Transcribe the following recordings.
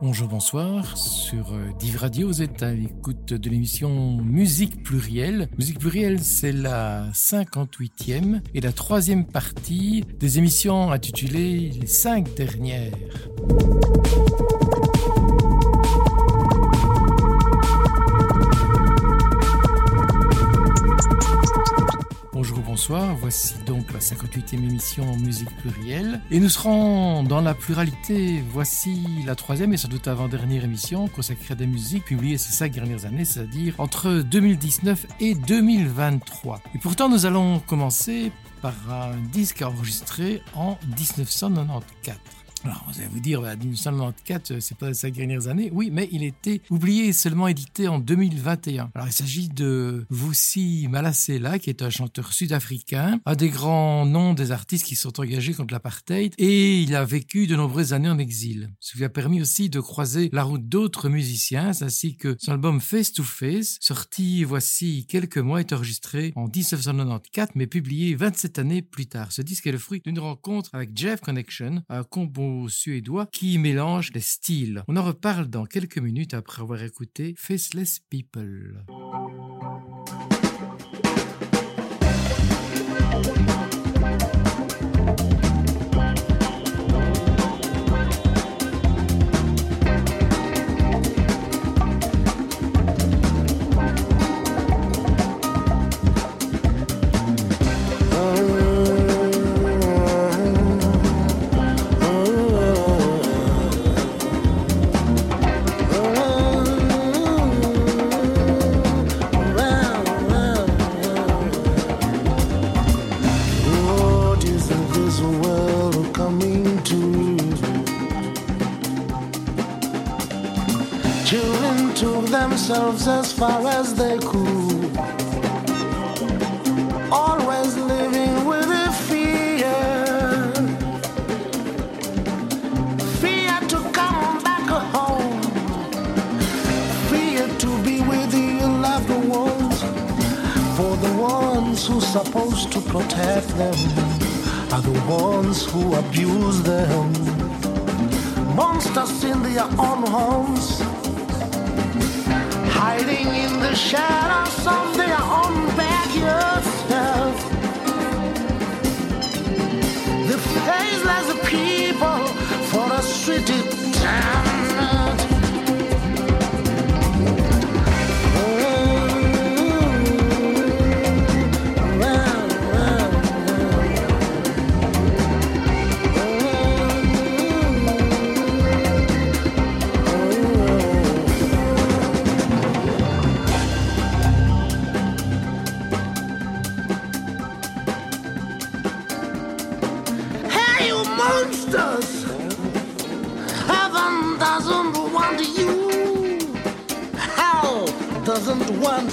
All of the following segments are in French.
Bonjour, bonsoir. Sur euh, Div Radio, vous êtes à l'écoute de l'émission Musique Plurielle. Musique Plurielle, c'est la 58e et la troisième partie des émissions intitulées Les cinq dernières. Voici donc la 58e émission Musique plurielle. Et nous serons dans la pluralité. Voici la troisième et sans doute avant-dernière émission consacrée à des musiques publiées ces cinq dernières années, c'est-à-dire entre 2019 et 2023. Et pourtant, nous allons commencer par un disque enregistré en 1994. Alors, vous allez vous dire, 1994, euh, c'est pas ces dernières années. Oui, mais il était oublié et seulement édité en 2021. Alors, il s'agit de Voussi Malasela, qui est un chanteur sud-africain, un des grands noms des artistes qui sont engagés contre l'apartheid, et il a vécu de nombreuses années en exil. Ce qui a permis aussi de croiser la route d'autres musiciens, ainsi que son album Face to Face, sorti voici quelques mois, est enregistré en 1994, mais publié 27 années plus tard. Ce disque est le fruit d'une rencontre avec Jeff Connection, un combo suédois qui mélange les styles. On en reparle dans quelques minutes après avoir écouté Faceless People. Themselves as far as they could. Always living with a fear. Fear to come back home. Fear to be with your loved ones. For the ones who are supposed to protect them are the ones who abuse them. Monsters in their own homes hiding in the shadows of their own backyards. The faceless people for a city town. one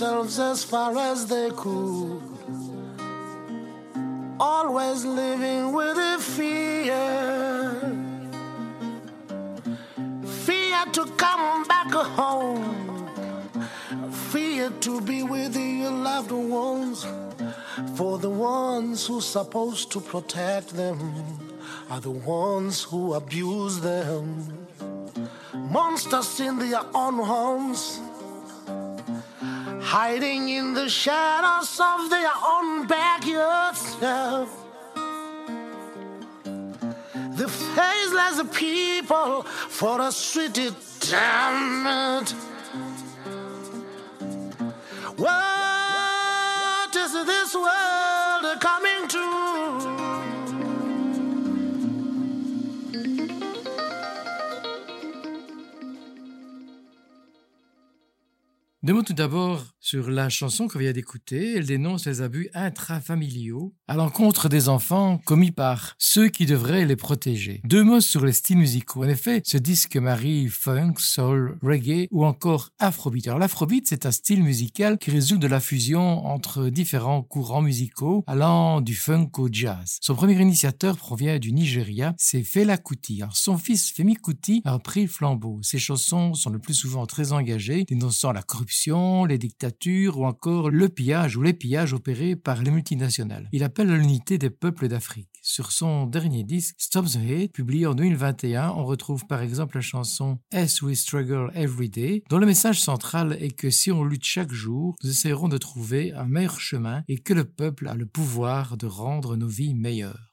themselves as far as they could, always living with a fear. Fear to come back home, fear to be with your loved ones. For the ones who's supposed to protect them are the ones who abuse them. Monsters in their own homes, hiding in the shadows of their own backyards. The faceless people for a city, damn it. What is this world coming to? Mots tout d'abord sur la chanson qu'on vient d'écouter. Elle dénonce les abus intrafamiliaux à l'encontre des enfants commis par ceux qui devraient les protéger. Deux mots sur les styles musicaux. En effet, ce disque marie funk, soul, reggae ou encore afrobeat. Alors l'afrobeat, c'est un style musical qui résulte de la fusion entre différents courants musicaux allant du funk au jazz. Son premier initiateur provient du Nigeria, c'est Fela Kuti. Alors son fils Femi Kuti a pris le flambeau. Ses chansons sont le plus souvent très engagées, dénonçant la corruption les dictatures ou encore le pillage ou les pillages opérés par les multinationales. Il appelle à l'unité des peuples d'Afrique. Sur son dernier disque, Stop the Hate, publié en 2021, on retrouve par exemple la chanson As We Struggle Every Day, dont le message central est que si on lutte chaque jour, nous essayerons de trouver un meilleur chemin et que le peuple a le pouvoir de rendre nos vies meilleures.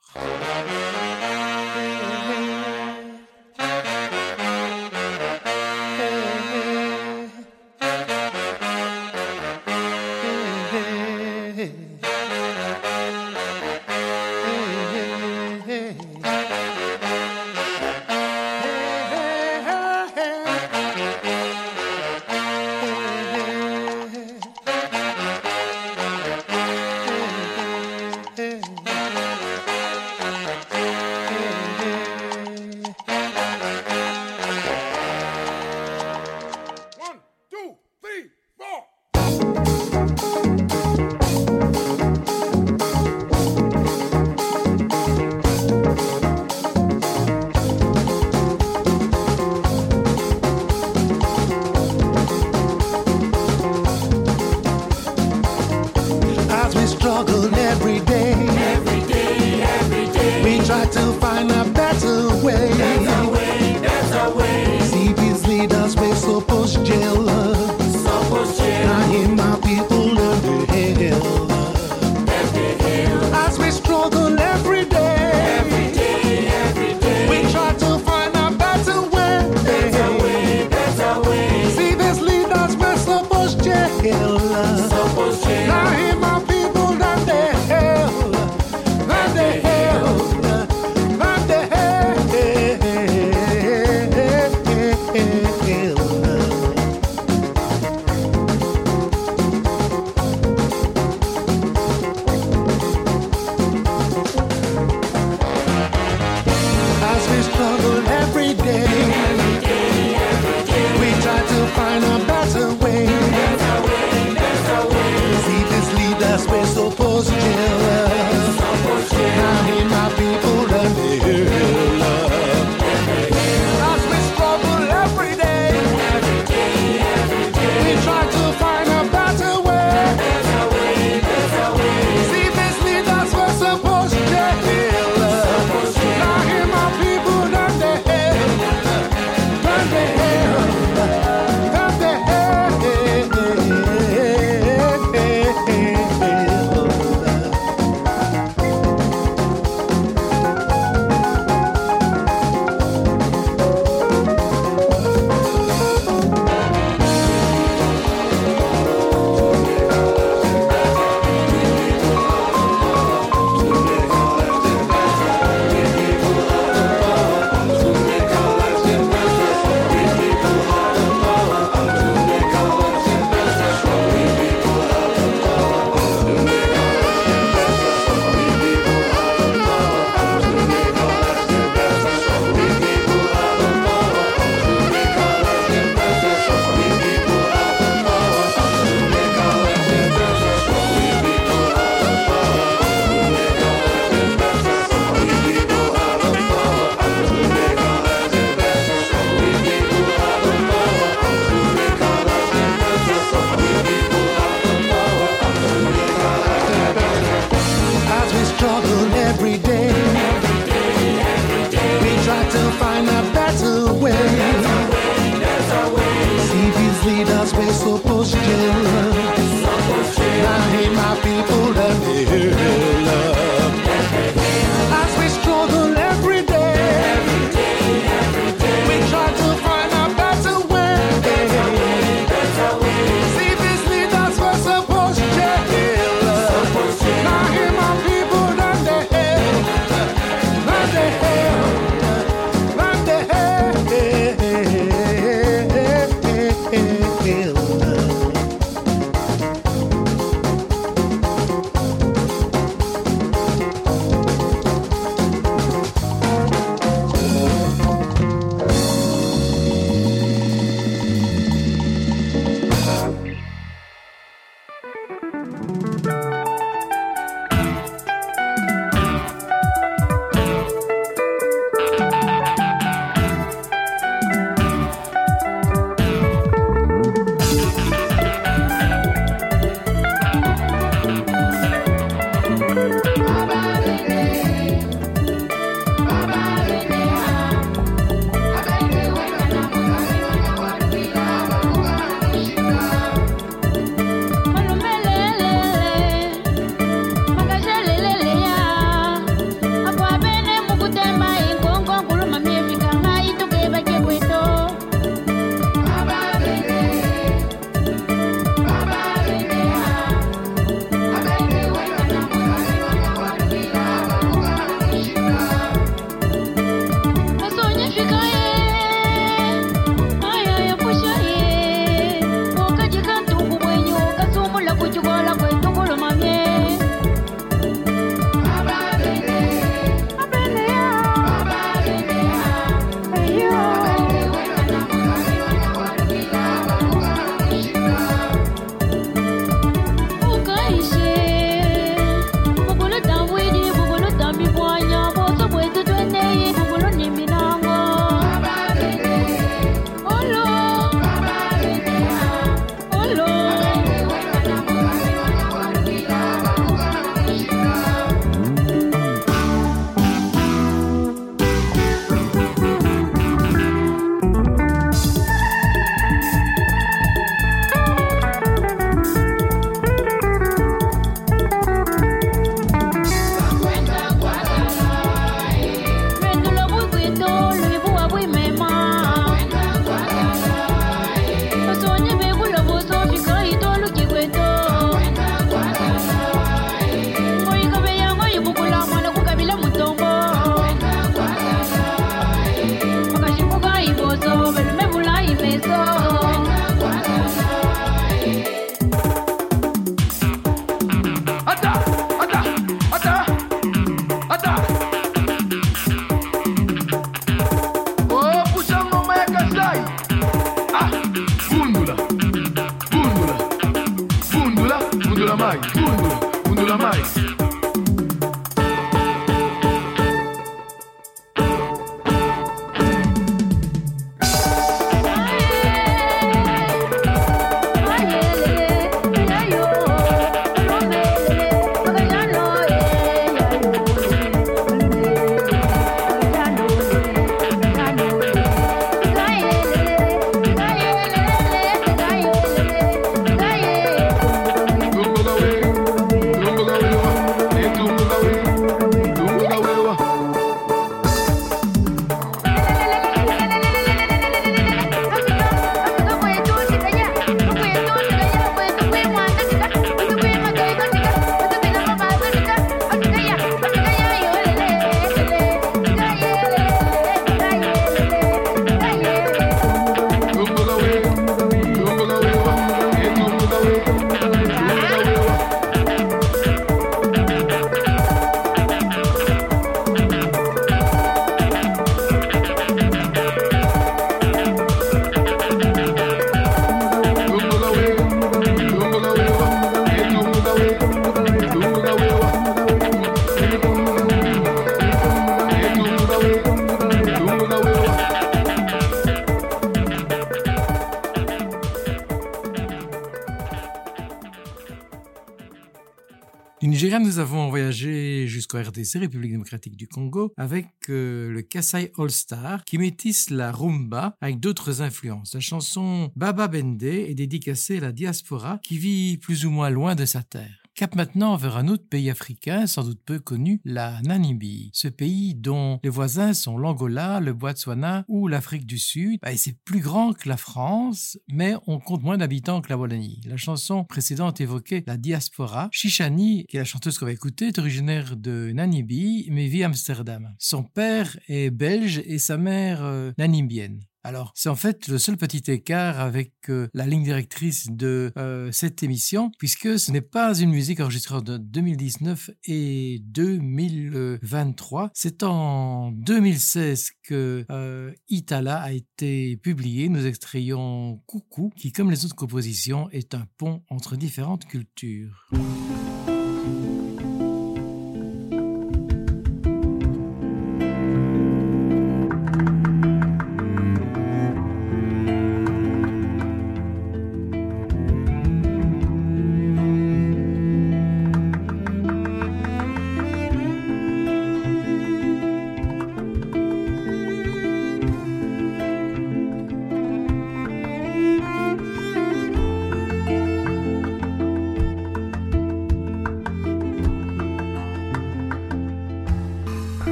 Nous avons voyagé jusqu'au RDC, République démocratique du Congo, avec euh, le Kasai All Star, qui métisse la rumba avec d'autres influences. La chanson Baba Bende est dédicacée à la diaspora qui vit plus ou moins loin de sa terre. Cap maintenant vers un autre pays africain, sans doute peu connu, la Namibie. Ce pays dont les voisins sont l'Angola, le Botswana ou l'Afrique du Sud. Bah, c'est plus grand que la France, mais on compte moins d'habitants que la Wallonie. La chanson précédente évoquait la diaspora. Shishani, qui est la chanteuse qu'on va écouter, est originaire de Namibie, mais vit à Amsterdam. Son père est belge et sa mère euh, namibienne. Alors, c'est en fait le seul petit écart avec euh, la ligne directrice de euh, cette émission, puisque ce n'est pas une musique enregistrée en 2019 et 2023. C'est en 2016 que euh, Itala a été publié. Nous extrayons Coucou, qui, comme les autres compositions, est un pont entre différentes cultures.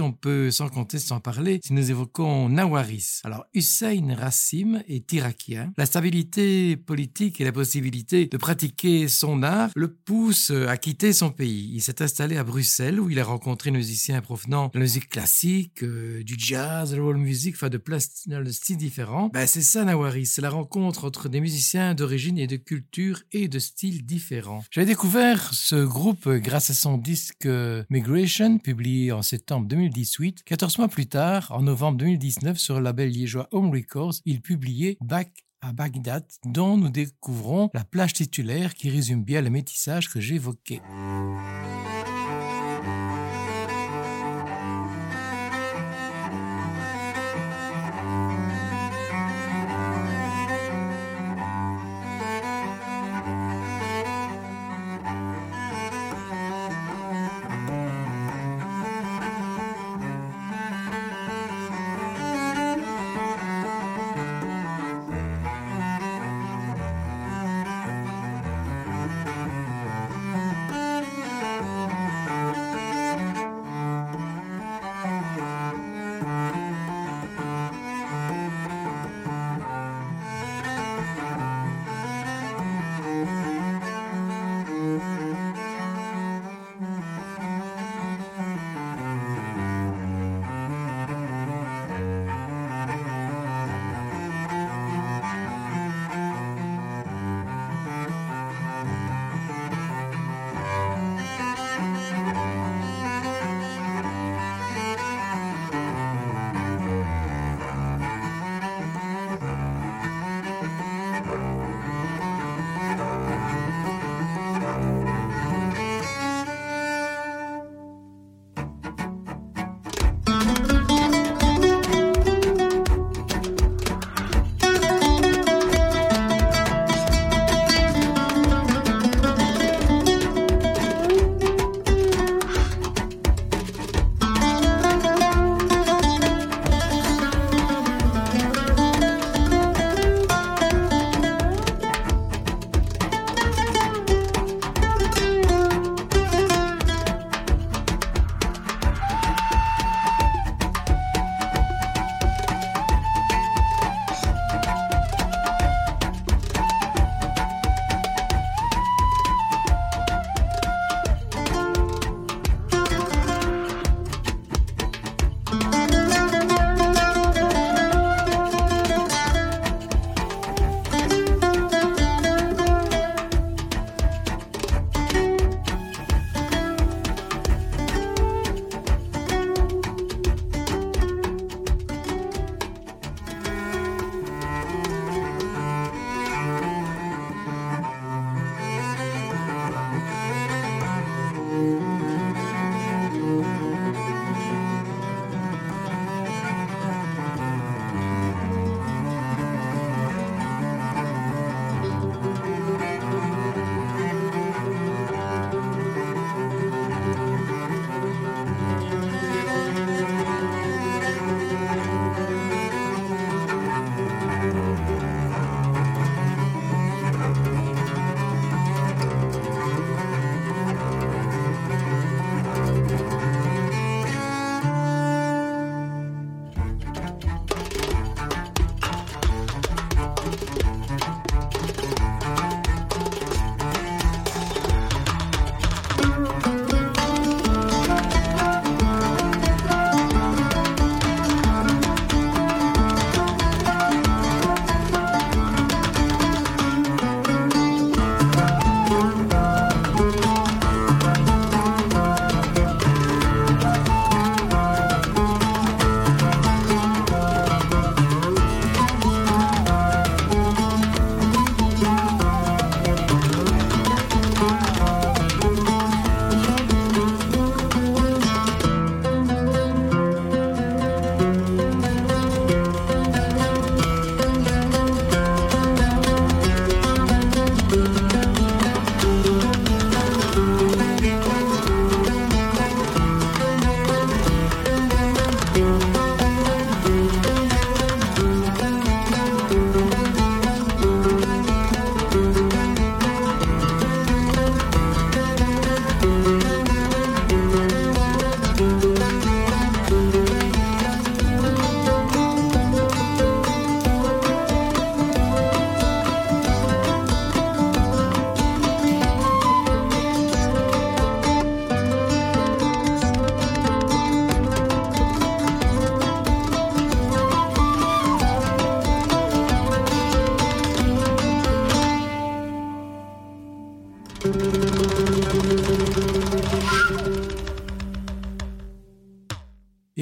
On peut sans compter sans parler si nous évoquons Nawaris. Alors Hussein Rassim est irakien. La stabilité politique et la possibilité de pratiquer son art le poussent à quitter son pays. Il s'est installé à Bruxelles où il a rencontré des musiciens provenant de la musique classique, euh, du jazz, de la world music, enfin de plein de styles différents. Ben, c'est ça Nawaris, c'est la rencontre entre des musiciens d'origine et de culture et de styles différents. J'avais découvert ce groupe grâce à son disque Migration, publié en septembre 2018. 14 mois plus tard, en novembre 2019, sur le label liégeois Home Records, il publiait Back à Bagdad, dont nous découvrons la plage titulaire qui résume bien le métissage que j'évoquais.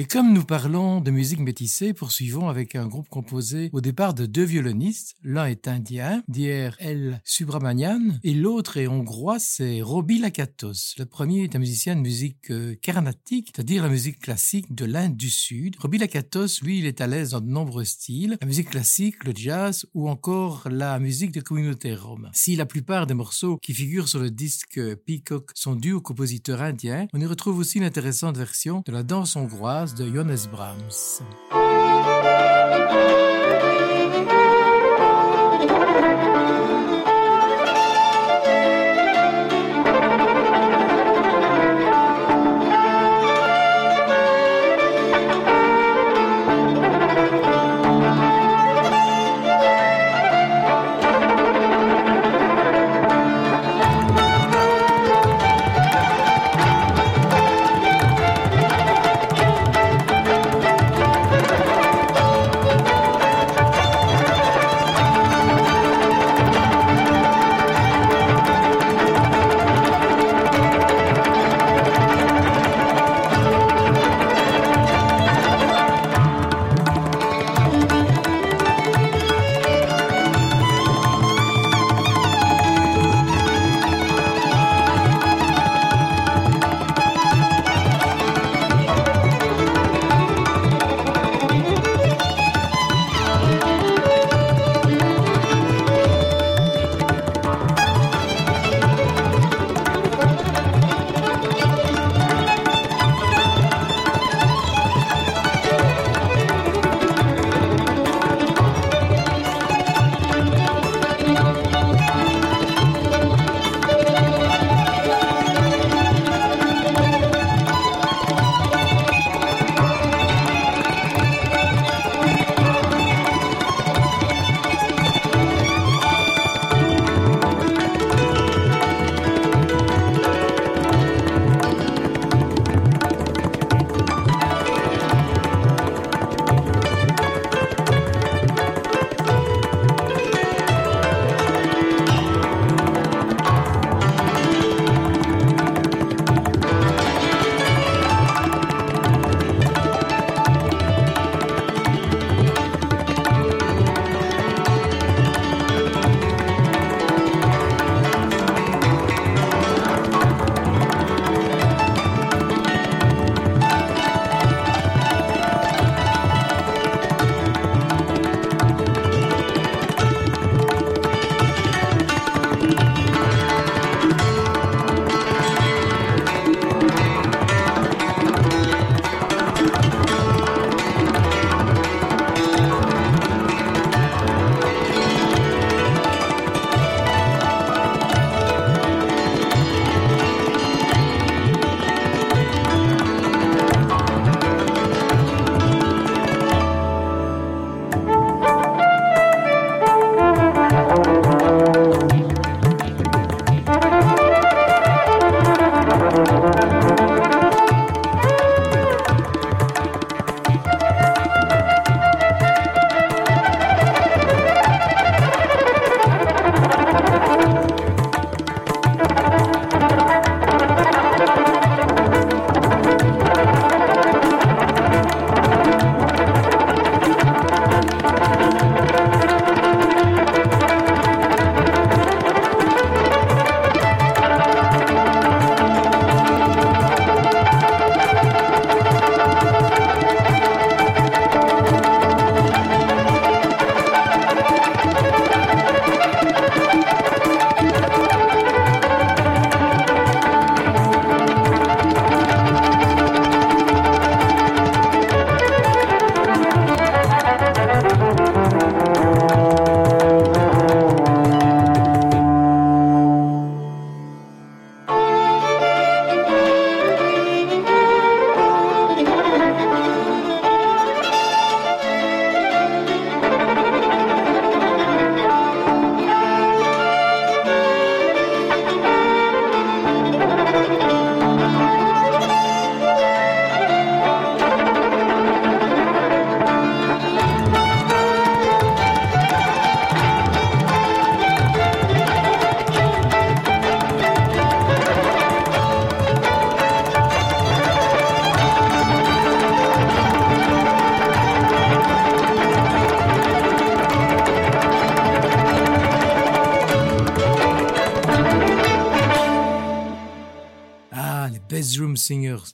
Et comme nous parlons de musique métissée, poursuivons avec un groupe composé au départ de deux violonistes. L'un est indien, Dier El Subramanian, et l'autre est hongrois, c'est Roby Lakatos. Le premier est un musicien de musique euh, carnatique, c'est-à-dire la musique classique de l'Inde du Sud. Roby Lakatos, lui, il est à l'aise dans de nombreux styles, la musique classique, le jazz ou encore la musique de communauté rome. Si la plupart des morceaux qui figurent sur le disque Peacock sont dus au compositeur indien, on y retrouve aussi une intéressante version de la danse hongroise de Johannes Brahms.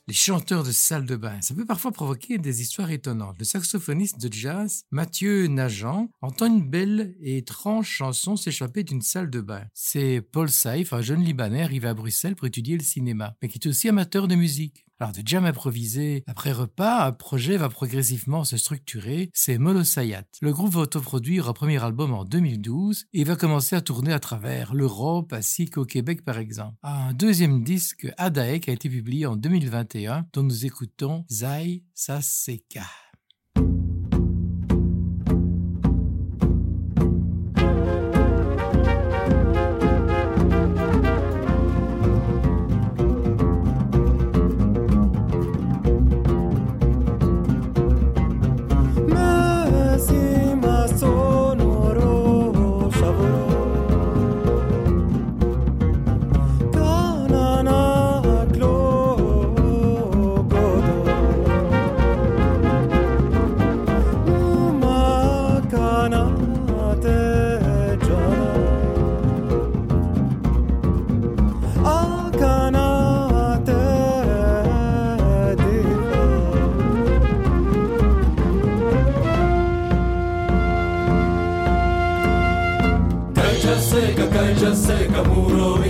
Les chanteurs de salle de bain. Ça peut parfois provoquer des histoires étonnantes. Le saxophoniste de jazz, Mathieu Nagent, entend une belle et étrange chanson s'échapper d'une salle de bain. C'est Paul Saif, un jeune Libanais arrivé à Bruxelles pour étudier le cinéma, mais qui est aussi amateur de musique. Alors de jam improvisé après repas, un projet va progressivement se structurer, c'est Molosayat. Le groupe va autoproduire un premier album en 2012 et va commencer à tourner à travers l'Europe ainsi qu'au Québec par exemple. Un deuxième disque, Adaek, a été publié en 2021 dont nous écoutons Zai Saseka. Just say Kamuro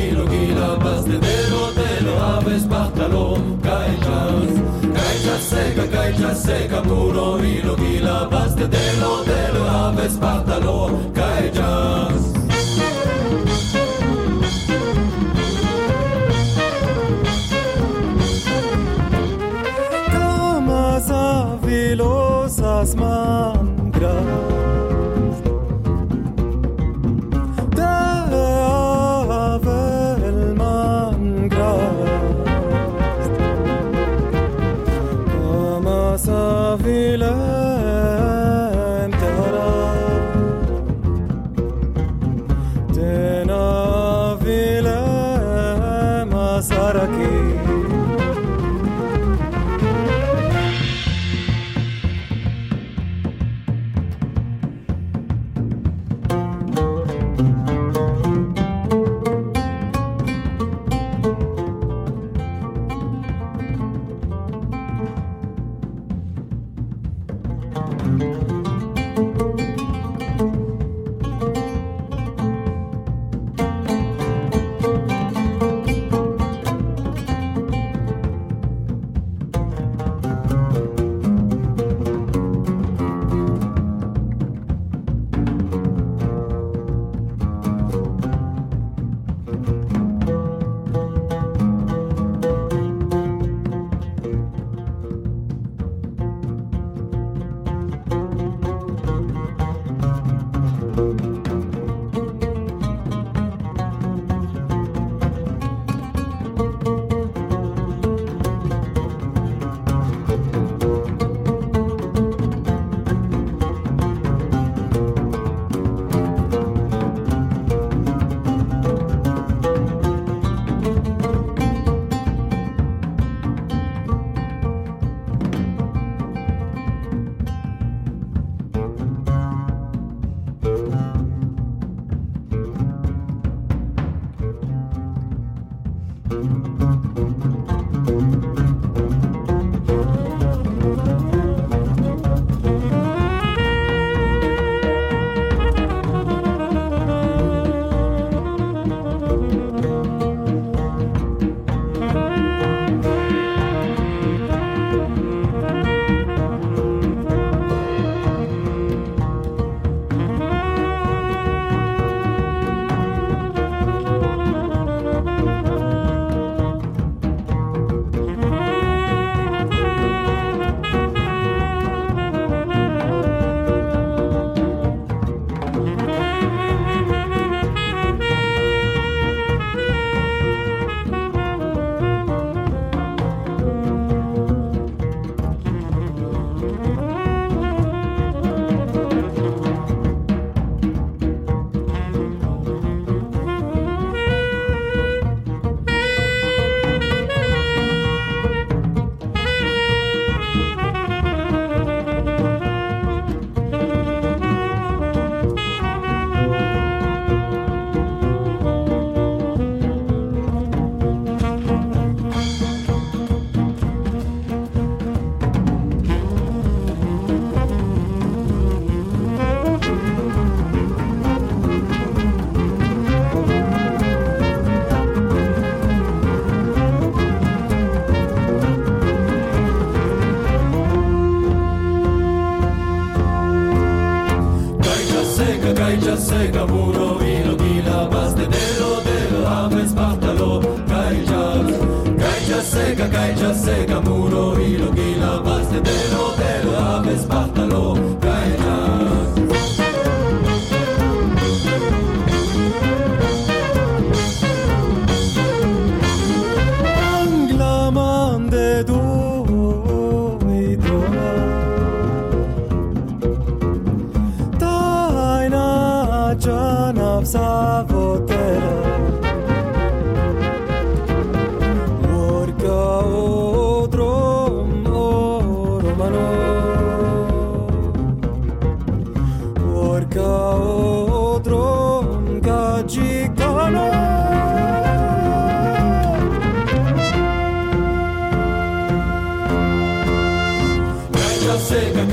just say kaboom.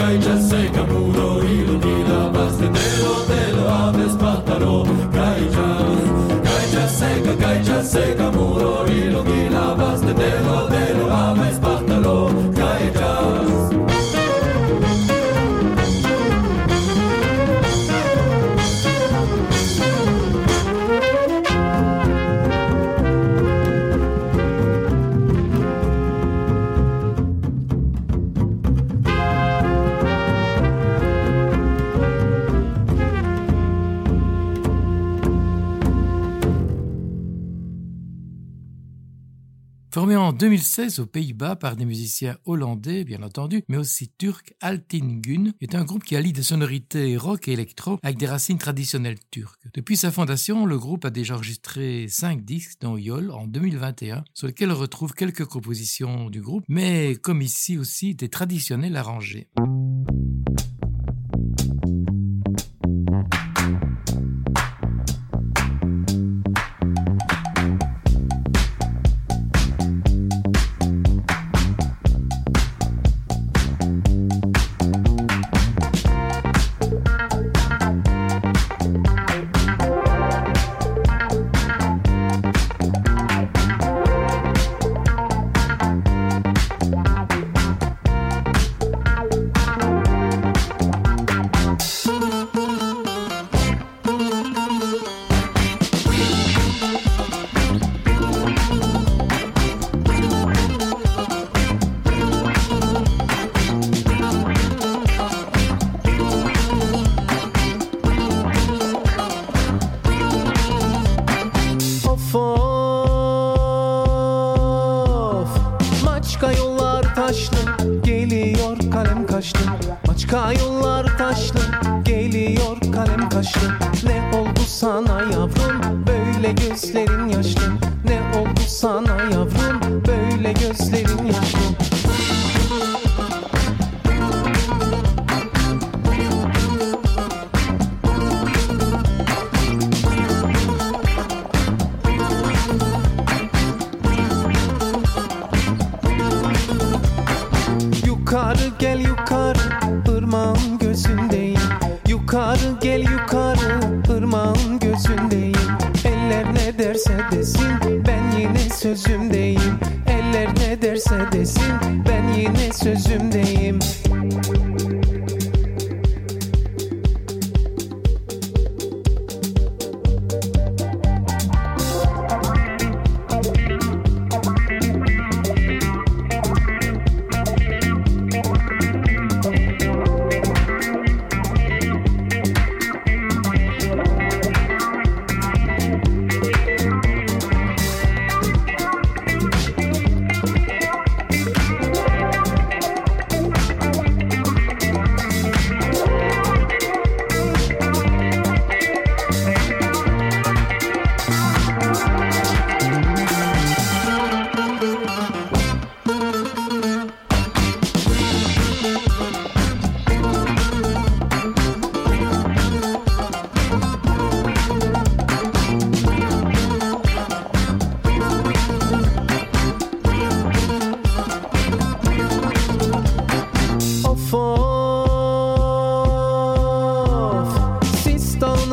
Daj, że sejka mu do ilu mi lo, bas, ty telo, telo, a bez 2016 aux Pays-Bas par des musiciens hollandais, bien entendu, mais aussi turcs, Altin Gun est un groupe qui allie des sonorités rock et électro avec des racines traditionnelles turques. Depuis sa fondation, le groupe a déjà enregistré 5 disques dans Yol en 2021, sur lesquels on retrouve quelques compositions du groupe, mais comme ici aussi des traditionnels arrangés.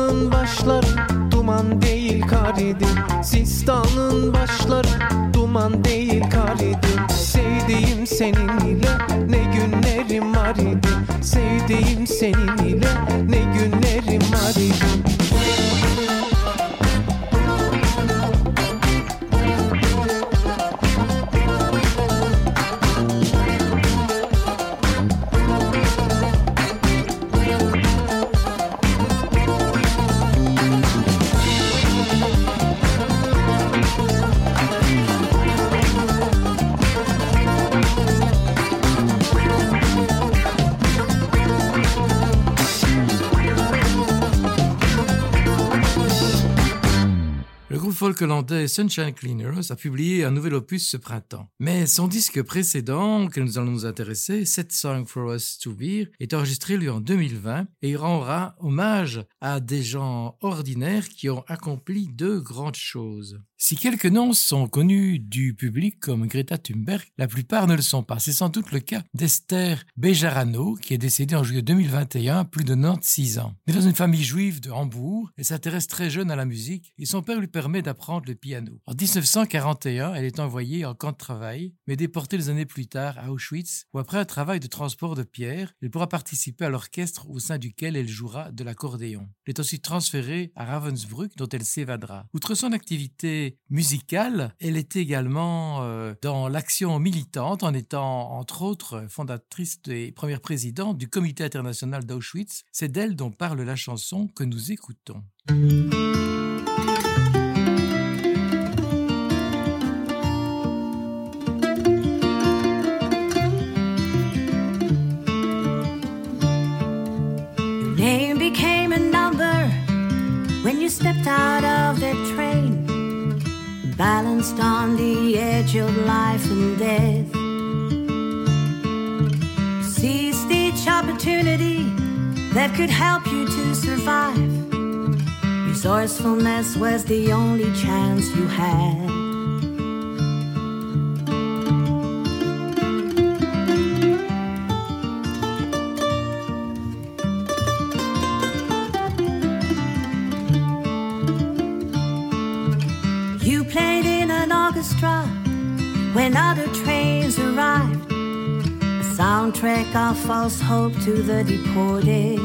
Sistanın başları duman değil kar idi Sistanın başları duman değil kar idi Sevdiğim seninle ne günlerim var idi. Sevdiğim seninle ne günlerim var idi. Sunshine Cleaners a publié un nouvel opus ce printemps. Mais son disque précédent, que nous allons nous intéresser, Set Song for Us to Beer, est enregistré lui en 2020 et il rendra hommage à des gens ordinaires qui ont accompli de grandes choses. Si quelques noms sont connus du public comme Greta Thunberg, la plupart ne le sont pas. C'est sans doute le cas d'Esther Bejarano, qui est décédée en juillet 2021, plus de 96 ans. Née dans une famille juive de Hambourg, elle s'intéresse très jeune à la musique et son père lui permet d'apprendre le piano. En 1941, elle est envoyée en camp de travail, mais déportée des années plus tard à Auschwitz, où après un travail de transport de pierre, elle pourra participer à l'orchestre au sein duquel elle jouera de l'accordéon. Elle est ensuite transférée à Ravensbrück, dont elle s'évadera. Outre son activité musicale, elle est également euh, dans l'action militante en étant entre autres fondatrice et première présidente du comité international d'Auschwitz. C'est d'elle dont parle la chanson que nous écoutons. stepped out of balanced on the edge of life and death. Seized each opportunity that could help you to survive. Resourcefulness was the only chance you had. Orchestra when other trains arrived. A soundtrack of false hope to the deported.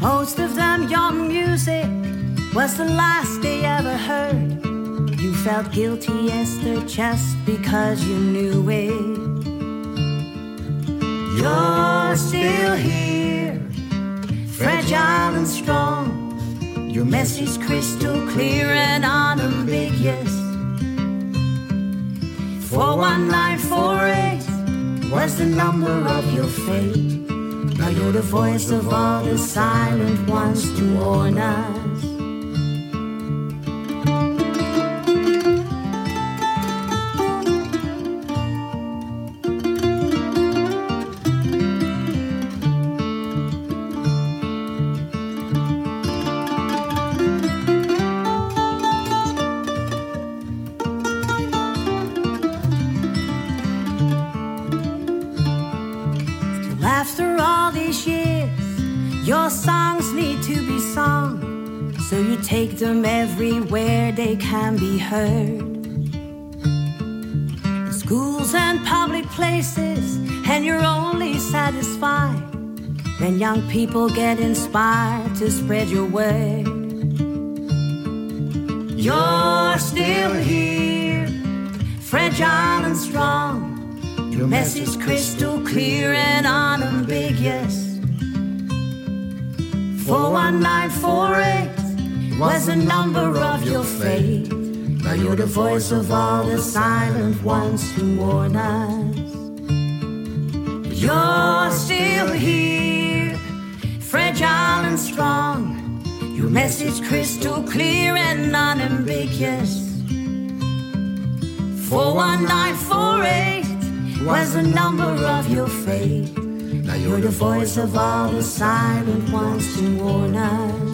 most of them, your music was the last they ever heard. You felt guilty, Esther, just because you knew it. You're still here, fragile and strong your message crystal clear and unambiguous. 41948 was the number of your fate. Now you're the voice of all the silent ones to warn us. Can be heard. In schools and public places, and you're only satisfied when young people get inspired to spread your word. You're still here, fragile and strong. Your message crystal clear and unambiguous. 41948 was the number of your fate. Now you're the voice of all the silent ones who warn us. You're still here, fragile and strong. Your message crystal clear and unambiguous. 41948 was the number of your fate. Now you're the voice of all the silent ones who warn us.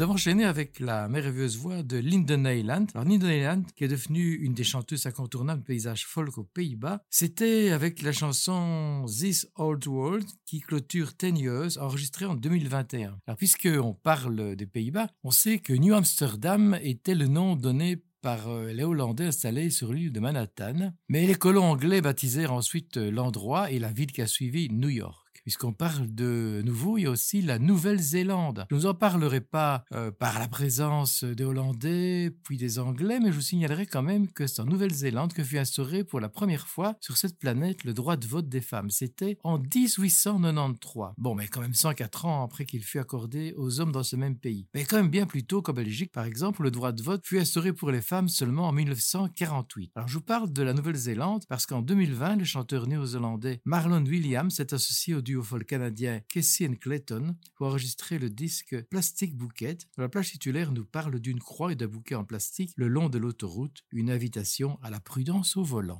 Nous avons avec la merveilleuse voix de Linda Neyland. Alors Linda Neyland, qui est devenue une des chanteuses incontournables du paysage folk aux Pays-Bas, c'était avec la chanson This Old World qui clôture Ten Years, enregistrée en 2021. Alors puisqu'on parle des Pays-Bas, on sait que New Amsterdam était le nom donné par euh, les Hollandais installés sur l'île de Manhattan, mais les colons anglais baptisèrent ensuite euh, l'endroit et la ville qui a suivi New York. Puisqu'on parle de nouveau, il y a aussi la Nouvelle-Zélande. Je ne vous en parlerai pas euh, par la présence des Hollandais puis des Anglais, mais je vous signalerai quand même que c'est en Nouvelle-Zélande que fut instauré pour la première fois sur cette planète le droit de vote des femmes. C'était en 1893. Bon, mais quand même 104 ans après qu'il fut accordé aux hommes dans ce même pays. Mais quand même bien plus tôt qu'en Belgique, par exemple, le droit de vote fut instauré pour les femmes seulement en 1948. Alors je vous parle de la Nouvelle-Zélande parce qu'en 2020, le chanteur néo-zélandais Marlon Williams s'est associé au duo folk canadien Casey and Clayton pour enregistrer le disque Plastic Bouquet. La plage titulaire nous parle d'une croix et d'un bouquet en plastique le long de l'autoroute, une invitation à la prudence au volant.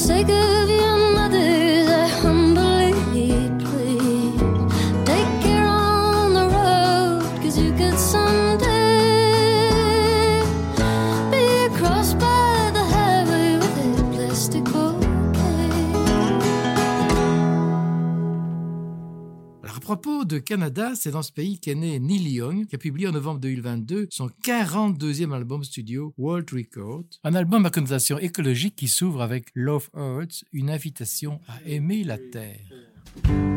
For the de Canada, c'est dans ce pays qu'est né Neil Young, qui a publié en novembre 2022 son 42e album studio World Record, un album à connotation écologique qui s'ouvre avec Love Earth, une invitation à aimer la Terre.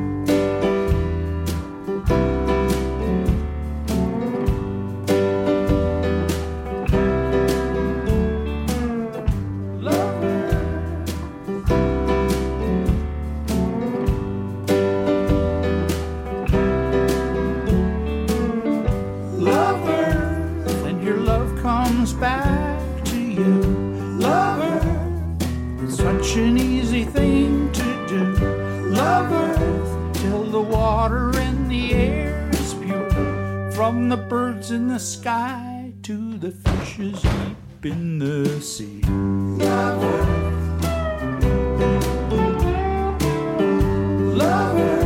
Such an easy thing to do. Love Earth, till the water and the air is pure. From the birds in the sky to the fishes deep in the sea. Love Earth. Love Earth.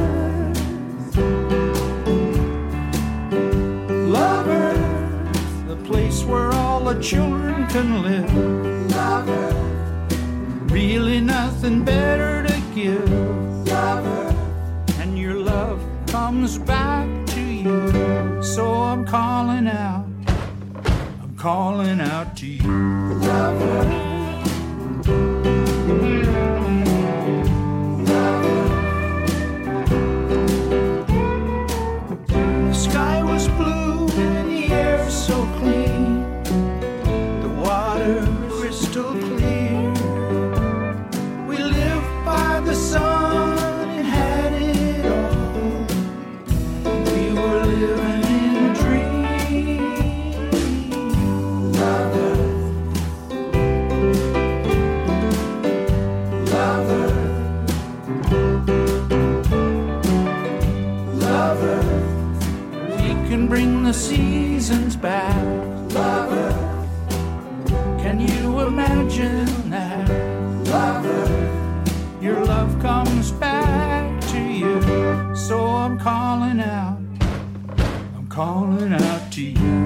Where all the children can live. Love really nothing better to give. Love Earth, and your love comes back to you. So I'm calling out, I'm calling out to you. Love seasons back. Love Earth. Can you imagine that? Love Earth. Your love comes back to you. So I'm calling out. I'm calling out to you.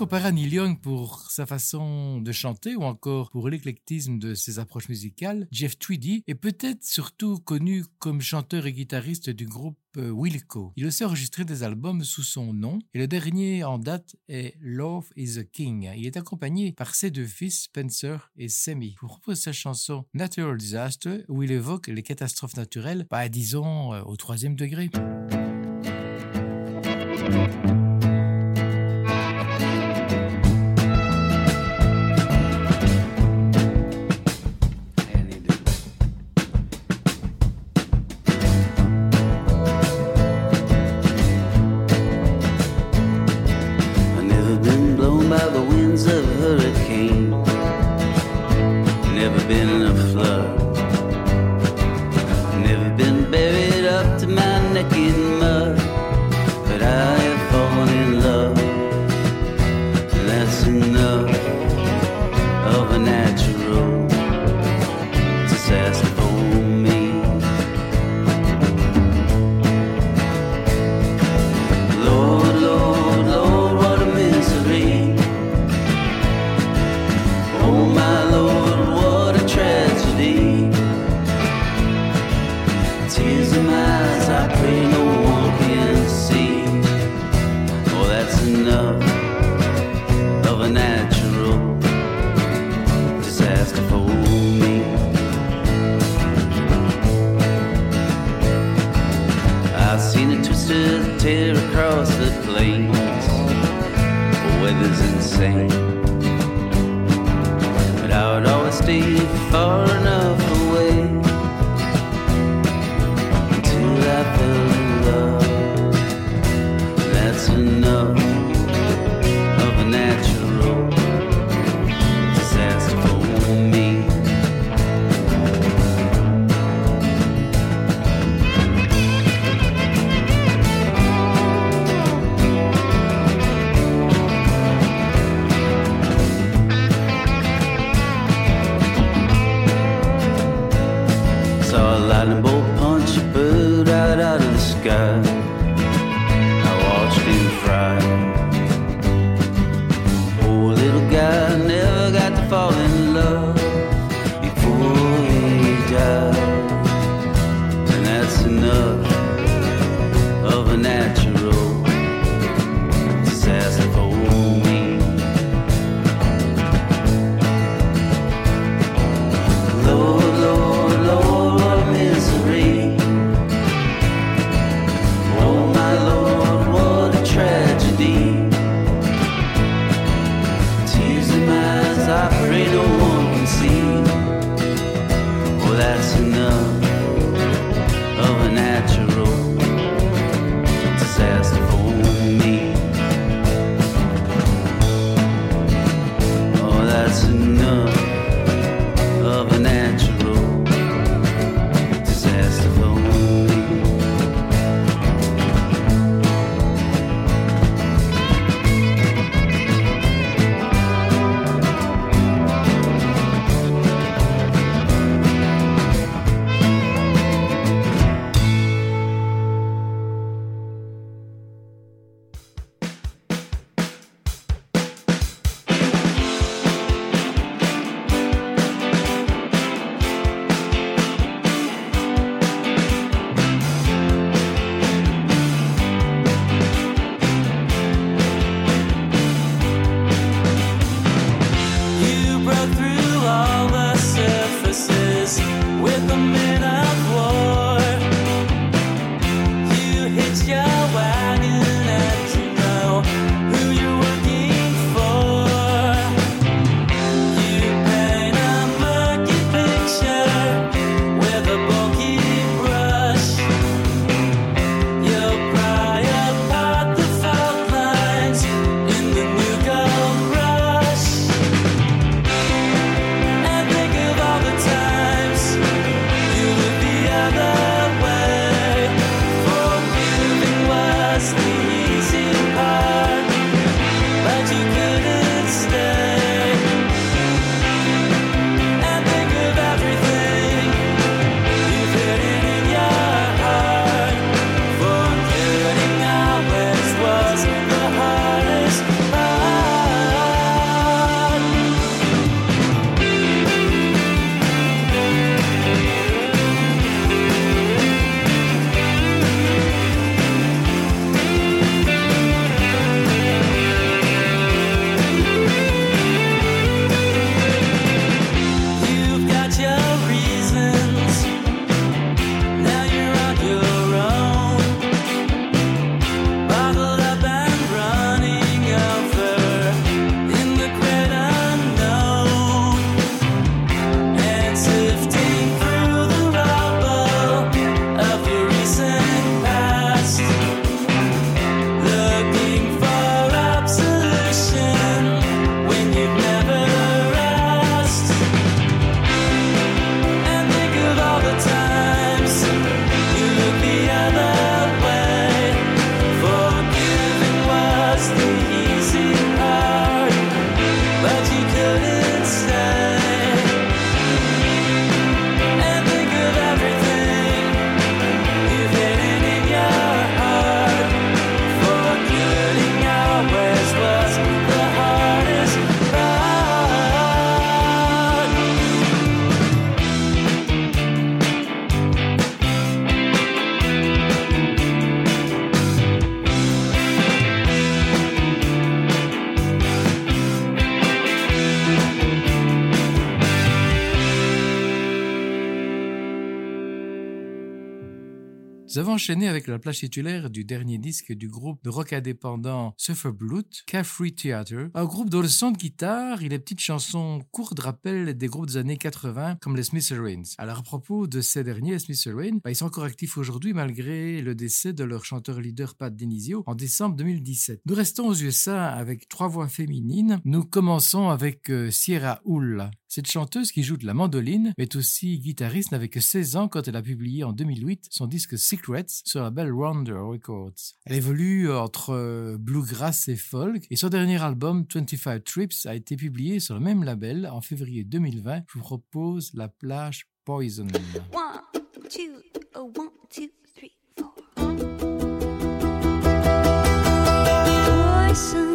Comparé à Neil Young pour sa façon de chanter ou encore pour l'éclectisme de ses approches musicales, Jeff Tweedy est peut-être surtout connu comme chanteur et guitariste du groupe euh, Wilco. Il a aussi enregistré des albums sous son nom et le dernier en date est Love is a King. Il est accompagné par ses deux fils Spencer et Sammy. Pour proposer sa chanson Natural Disaster où il évoque les catastrophes naturelles, bah, disons euh, au troisième degré. Enchaîné avec la plage titulaire du dernier disque du groupe de rock indépendant Sufferblood, Carefree Theater, un groupe dont le son de guitare et les petites chansons courtes rappellent des groupes des années 80 comme les Smithereens. Alors à propos de ces derniers, les Smithereens, bah, ils sont encore actifs aujourd'hui malgré le décès de leur chanteur leader Pat Denisio en décembre 2017. Nous restons aux USA avec trois voix féminines. Nous commençons avec euh, Sierra Hull. Cette chanteuse qui joue de la mandoline, mais aussi guitariste, n'avait que 16 ans quand elle a publié en 2008 son disque Secrets sur la belle Rounder Records. Elle évolue entre euh, bluegrass et folk, et son dernier album 25 Trips a été publié sur le même label en février 2020. Je vous propose la plage Poison. One, two, oh, one, two, three. Poison,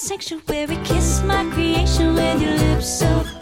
sanctuary, kiss my creation with your lips of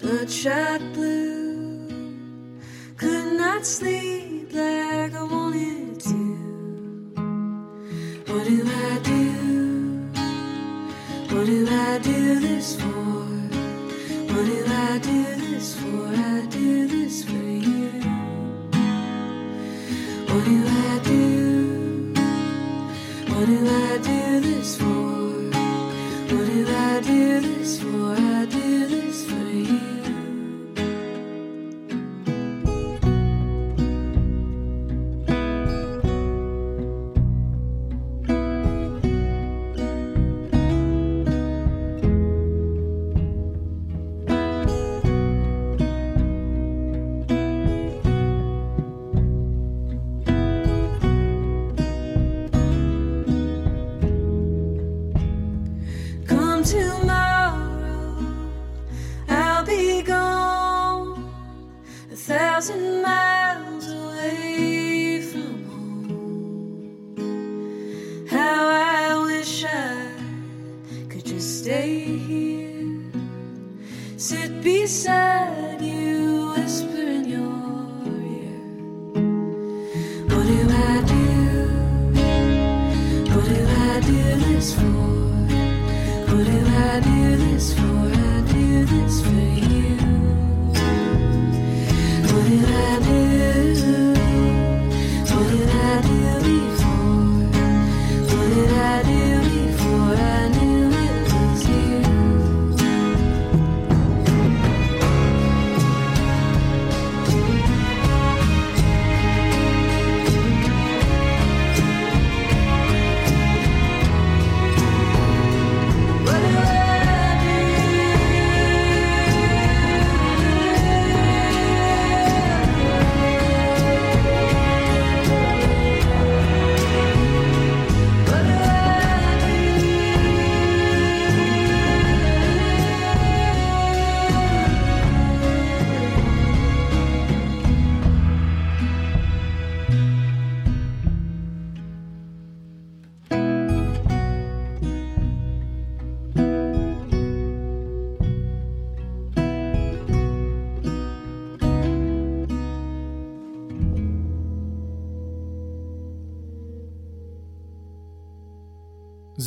bloodshot blue. Could not sleep like I wanted to. What do I do? What do I do this for? What do I do this for? I do this for you. What do I do? What do I do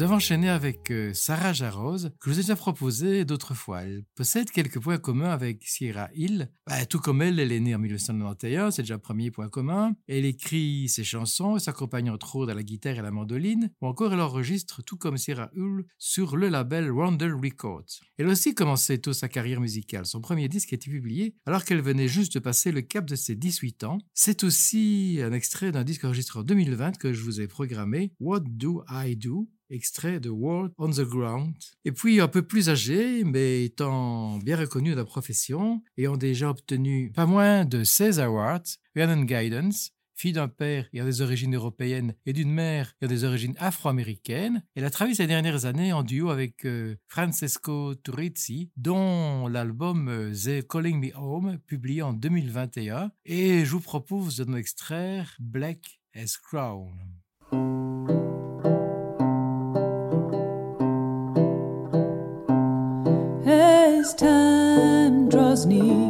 Nous avons enchaîné avec euh, Sarah Jarose, que je vous ai déjà proposé d'autres fois. Elle possède quelques points communs avec Sierra Hill. Bah, tout comme elle, elle est née en 1991, c'est déjà un premier point commun. Elle écrit ses chansons, s'accompagne entre autres à la guitare et à la mandoline, ou encore elle enregistre, tout comme Sierra Hill, sur le label Rondell Records. Elle aussi commencé tôt sa carrière musicale. Son premier disque a été publié alors qu'elle venait juste de passer le cap de ses 18 ans. C'est aussi un extrait d'un disque enregistré en 2020 que je vous ai programmé, What Do I Do? Extrait de World on the Ground. Et puis un peu plus âgé, mais étant bien reconnu de la profession, ayant déjà obtenu pas moins de 16 awards, Rhiannon Guidance, fille d'un père ayant des origines européennes et d'une mère ayant des origines afro-américaines, elle a travaillé ces dernières années en duo avec euh, Francesco Turizzi, dont l'album euh, The Calling Me Home, publié en 2021. Et je vous propose de nous extraire Black as Crown. As time draws near,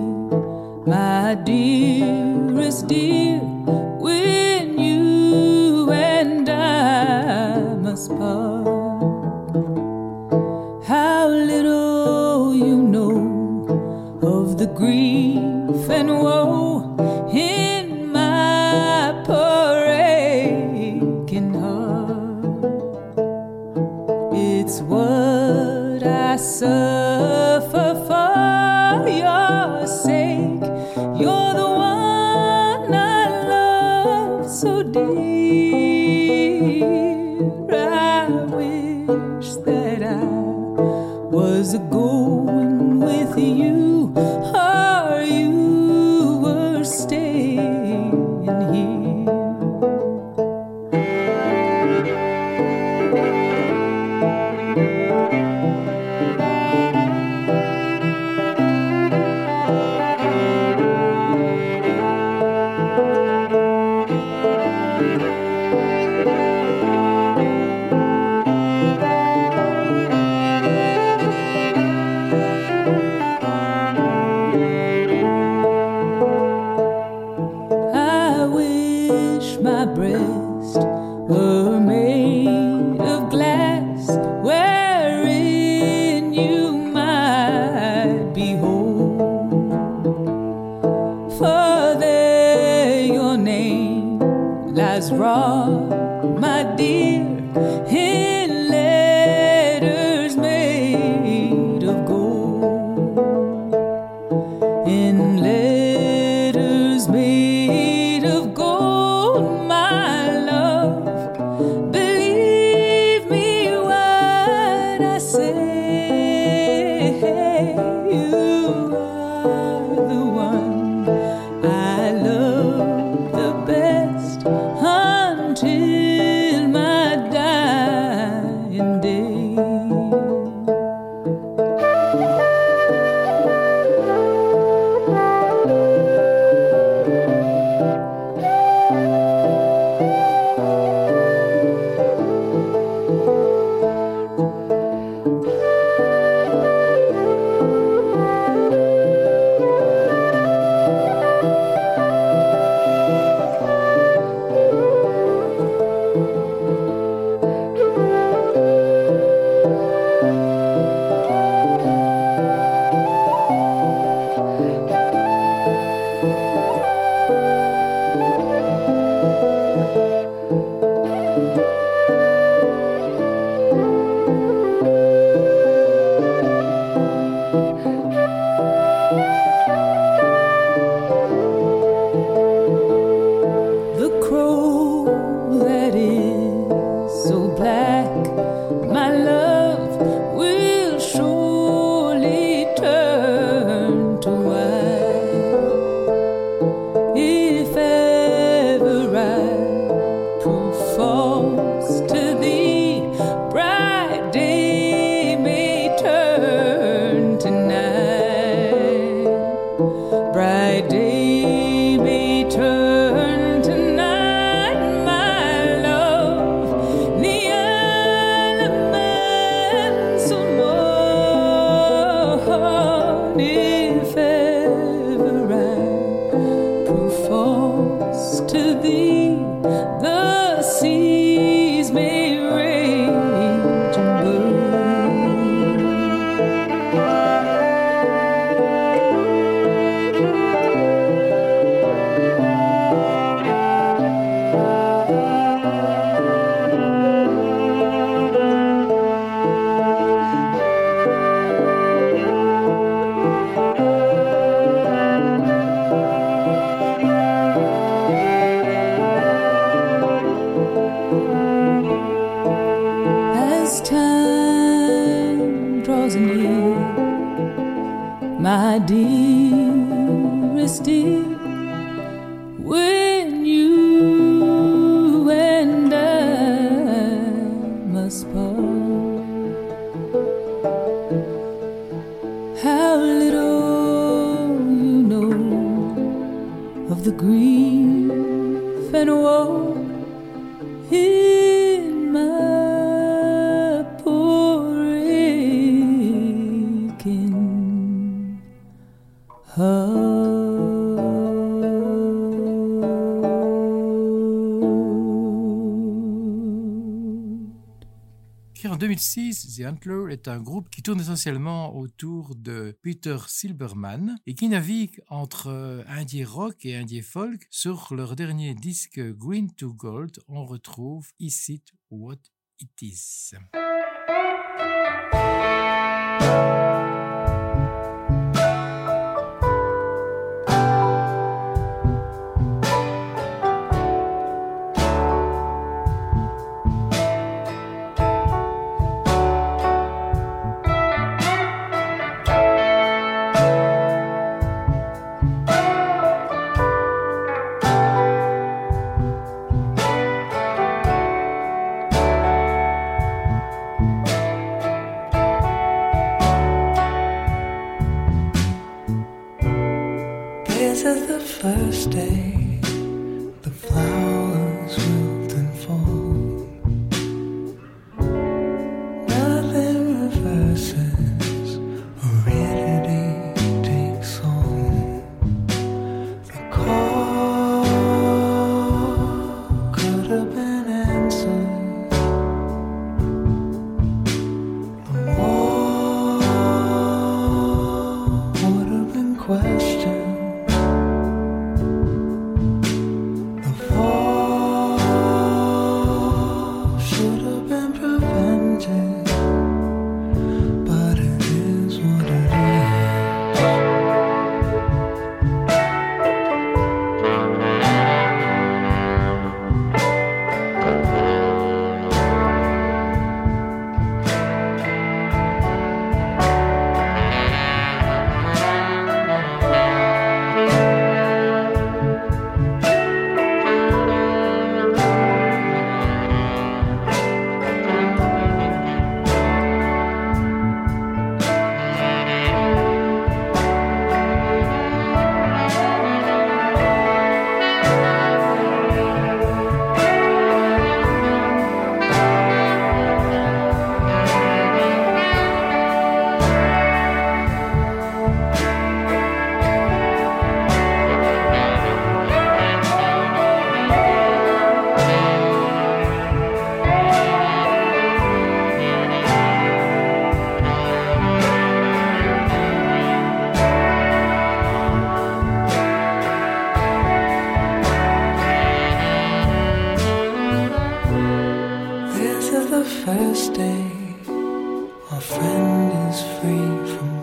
my dearest dear, when you and I must part. The Antler est un groupe qui tourne essentiellement autour de Peter Silberman et qui navigue entre euh, indie rock et indie folk. Sur leur dernier disque Green to Gold, on retrouve Is It What It Is? first day. first day, our friend is free from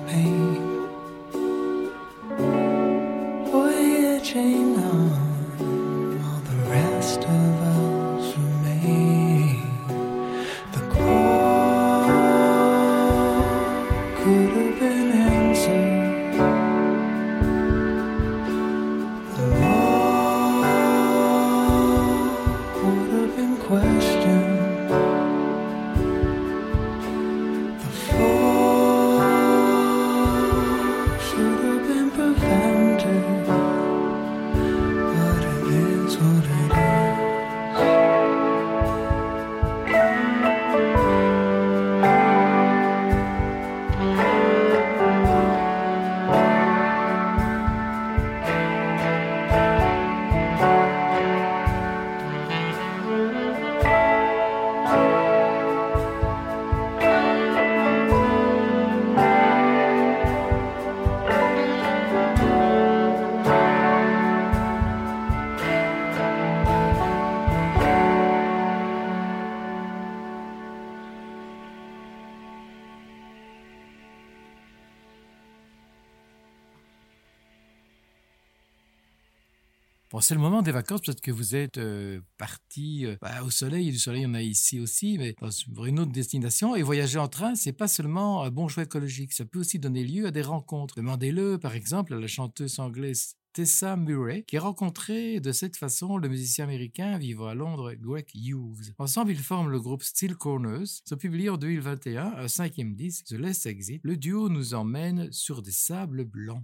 C'est le moment des vacances, peut-être que vous êtes euh, parti euh, bah, au soleil, et du soleil, en a ici aussi, mais dans une autre destination. Et voyager en train, c'est pas seulement un bon choix écologique, ça peut aussi donner lieu à des rencontres. Demandez-le, par exemple, à la chanteuse anglaise Tessa Murray, qui a rencontré de cette façon le musicien américain vivant à Londres, Greg Hughes. Ensemble, ils forment le groupe Steel Corners. Se publié en 2021 un cinquième disque, The Less Exit. Le duo nous emmène sur des sables blancs.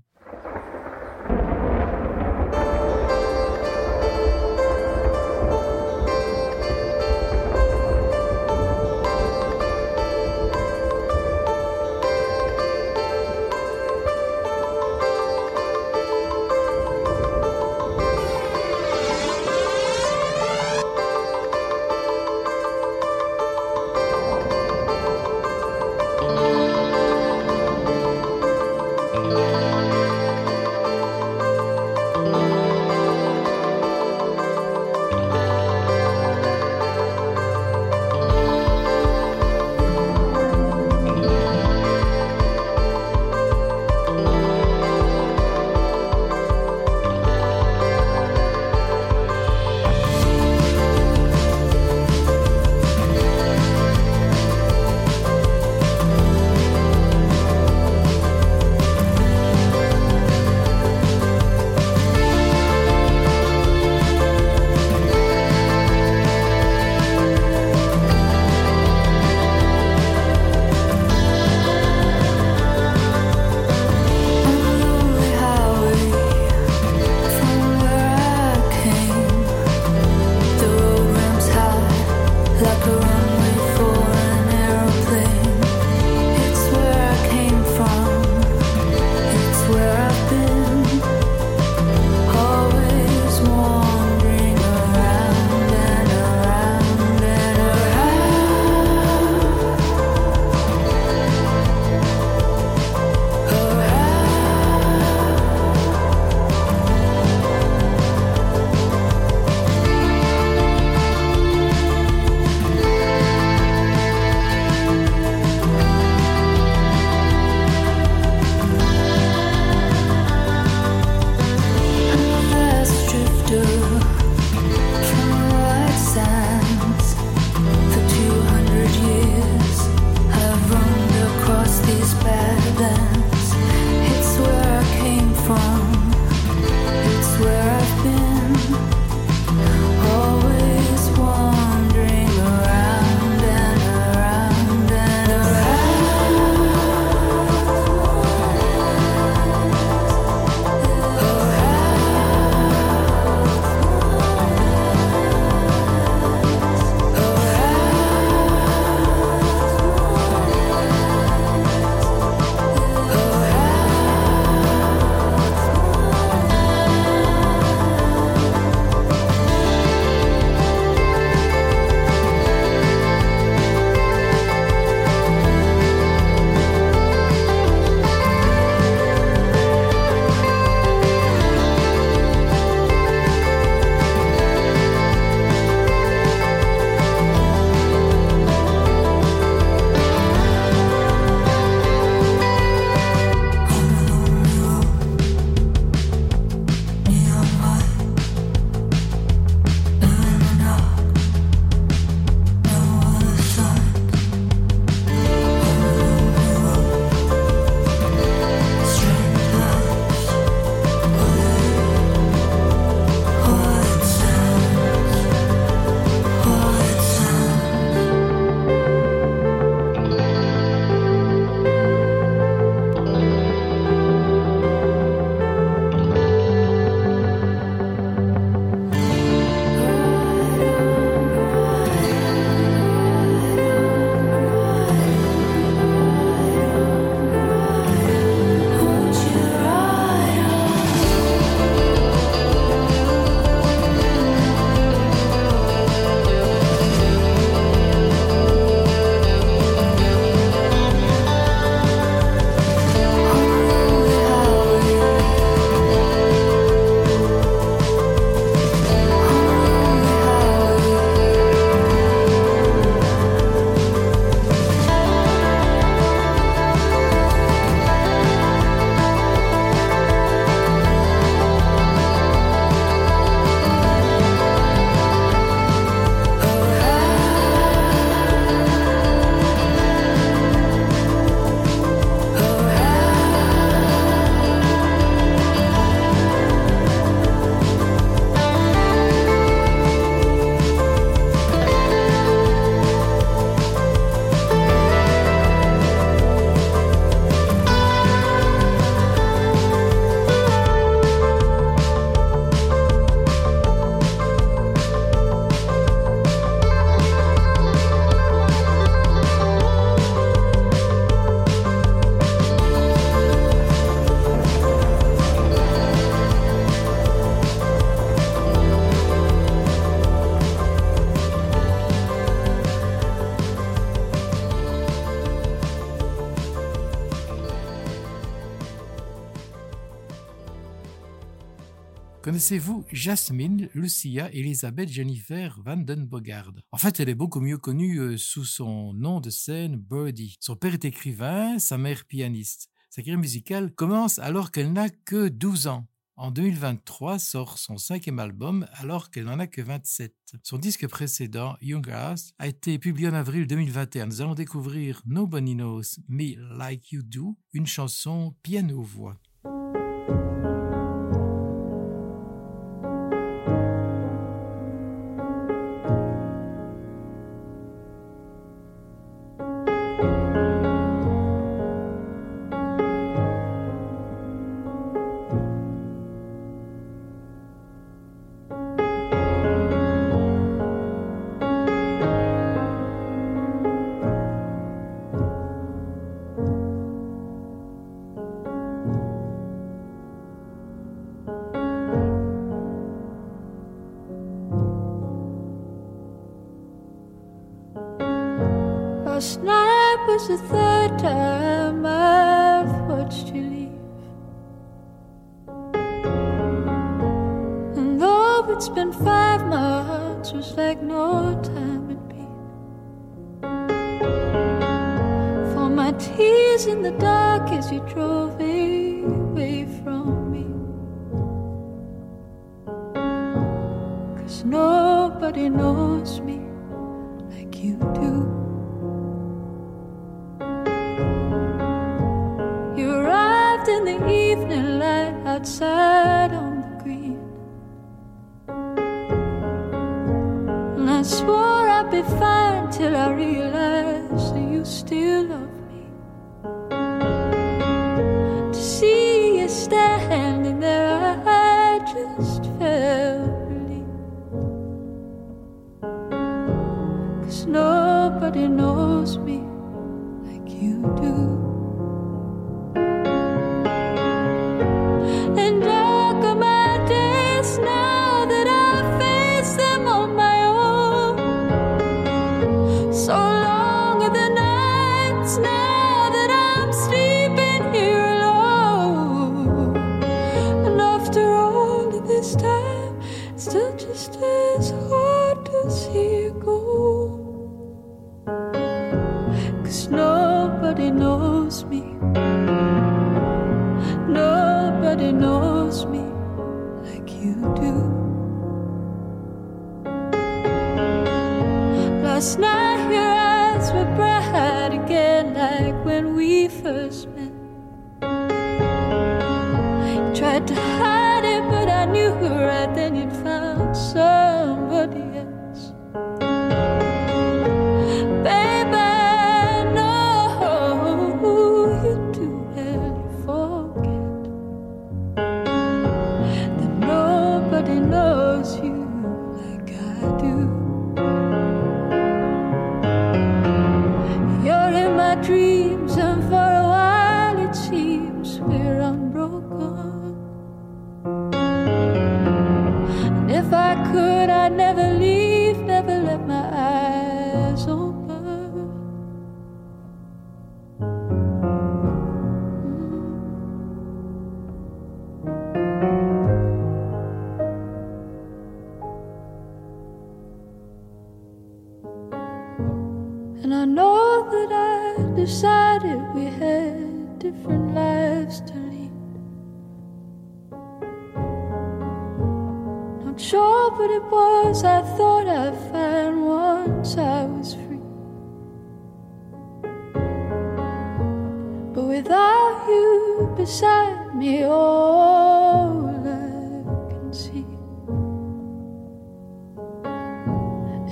Connaissez-vous Jasmine Lucia Elizabeth Jennifer Vandenbogard En fait, elle est beaucoup mieux connue euh, sous son nom de scène Birdie. Son père est écrivain, sa mère pianiste. Sa carrière musicale commence alors qu'elle n'a que 12 ans. En 2023 sort son cinquième album alors qu'elle n'en a que 27. Son disque précédent, Young Hearts, a été publié en avril 2021. Nous allons découvrir Nobody Knows Me Like You Do, une chanson piano-voix.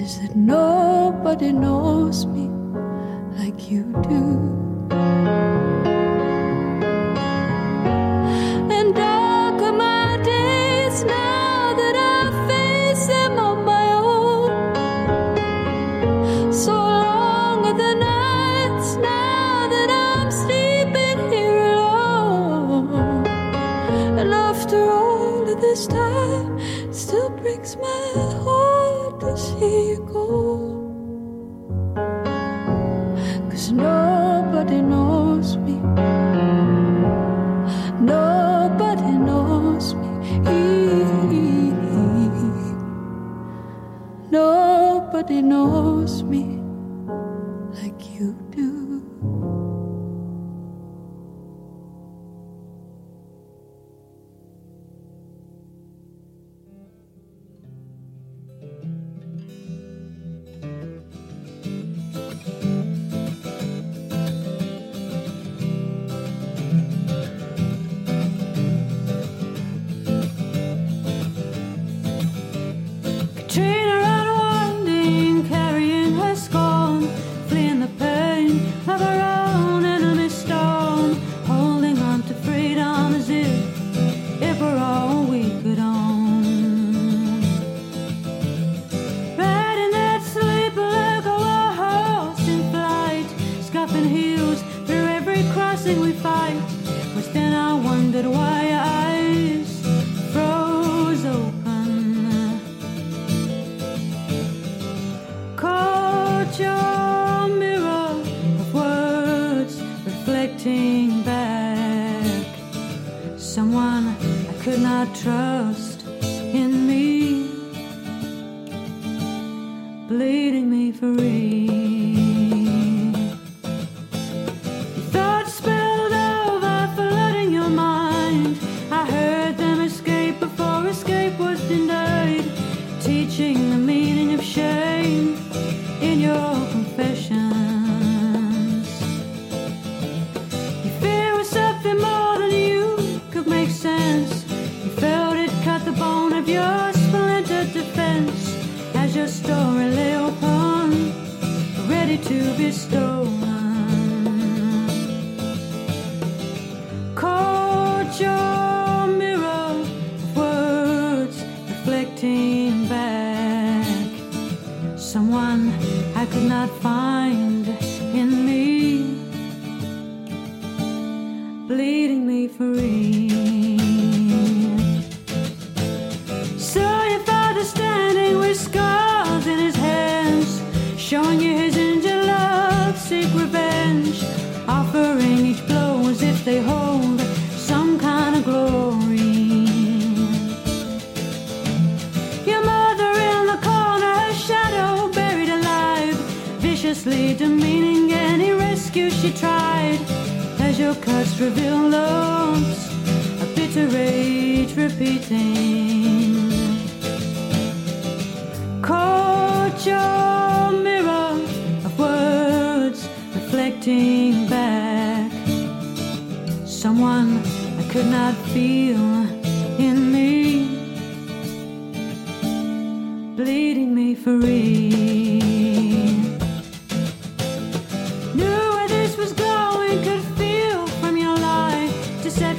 is that nobody knows me like you do.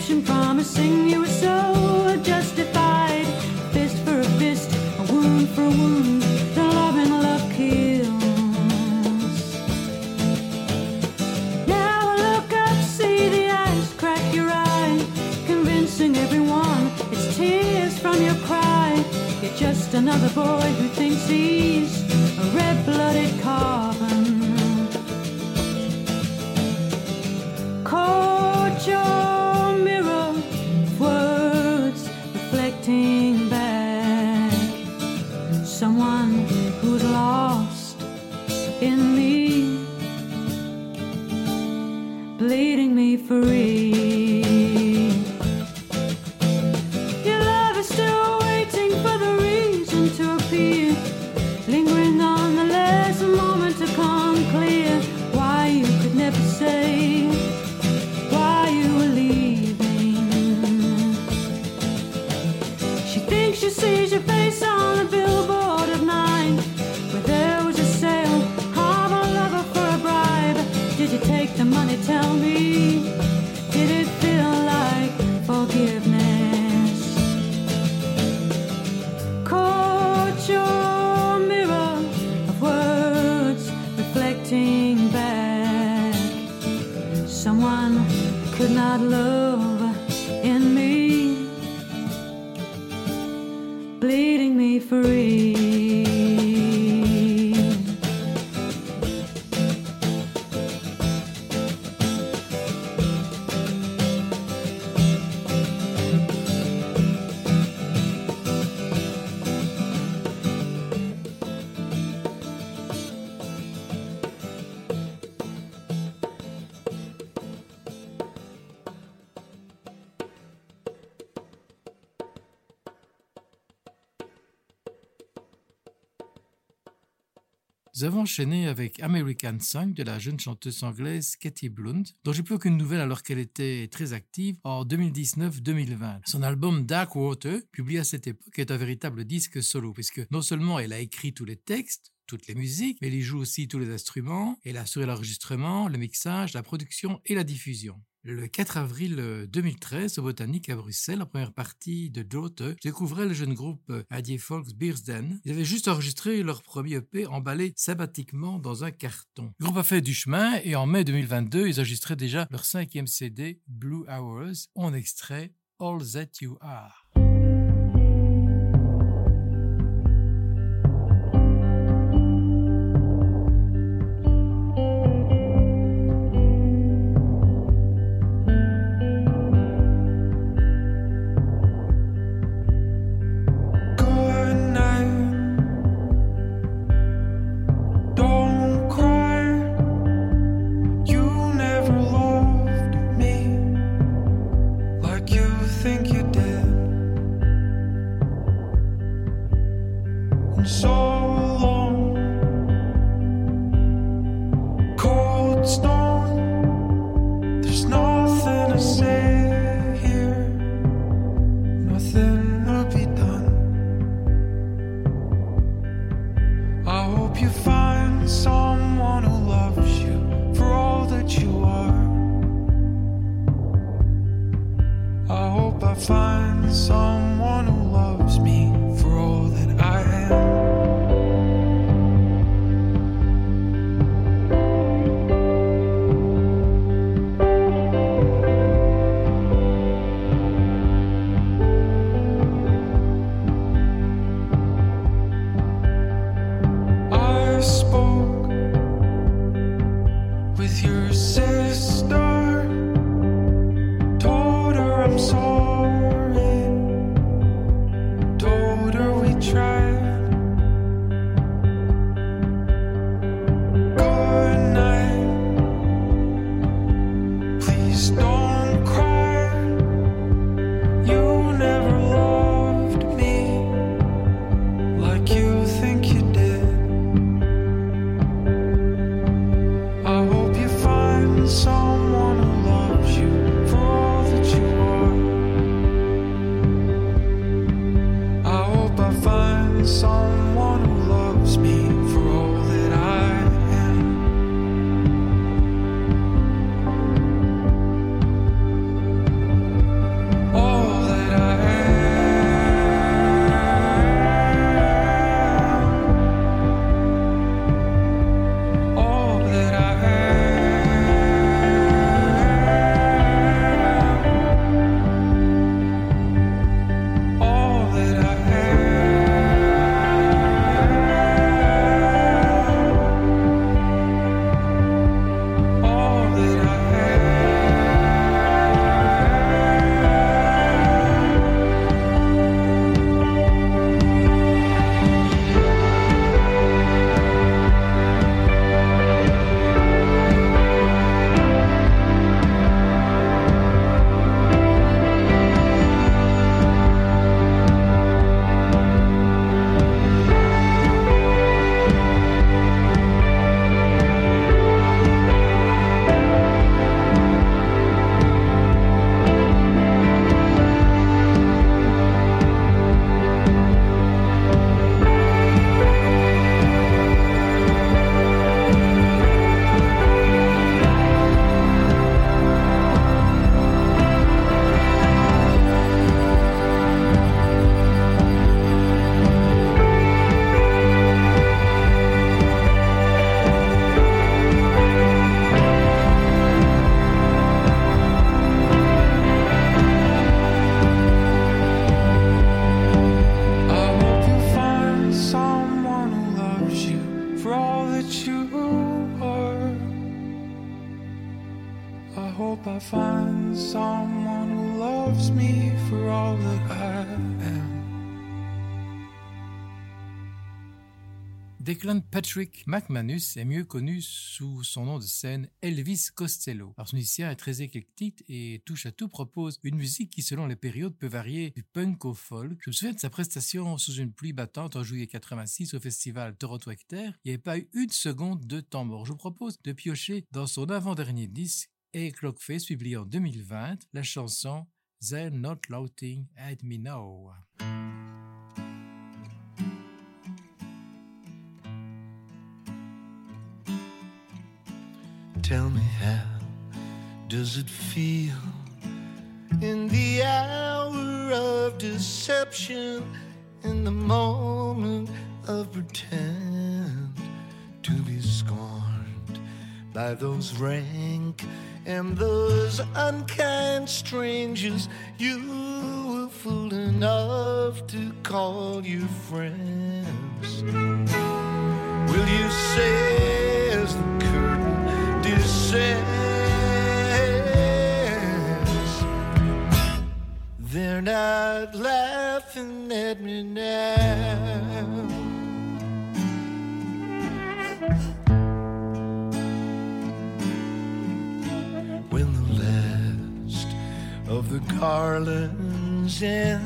prescription promising you were so justified. Fist for a fist, a wound for a wound. The love and love kills. Now I look up, see the eyes crack your eye, convincing everyone it's tears from your cry. You're just another boy who thinks he's a red-blooded carbon. Cold Nous avons enchaîné avec American Song de la jeune chanteuse anglaise Katie Blunt, dont j'ai plus aucune nouvelle alors qu'elle était très active en 2019-2020. Son album Dark Water, publié à cette époque, est un véritable disque solo, puisque non seulement elle a écrit tous les textes, toutes les musiques, mais elle y joue aussi tous les instruments, elle a assuré l'enregistrement, le mixage, la production et la diffusion. Le 4 avril 2013, au Botanique à Bruxelles, en première partie de Daughter, je découvrais le jeune groupe Adieu Folks Beersden. Ils avaient juste enregistré leur premier EP emballé sympathiquement dans un carton. Le groupe a fait du chemin et en mai 2022, ils enregistraient déjà leur cinquième CD, Blue Hours, en extrait All That You Are. Patrick McManus est mieux connu sous son nom de scène Elvis Costello. Alors son est très éclectique et touche à tout propose une musique qui selon les périodes peut varier du punk au folk. Je me souviens de sa prestation sous une pluie battante en juillet 86 au festival Toronto Hectare. Il n'y avait pas eu une seconde de temps mort. Je vous propose de piocher dans son avant-dernier disque et Clockface publié en 2020 la chanson They're Not Laughing at Me Now. Tell me how does it feel in the hour of deception, in the moment of pretend to be scorned by those rank and those unkind strangers you were fool enough to call your friends? Will you say laughing at me now. When the last of the garlands and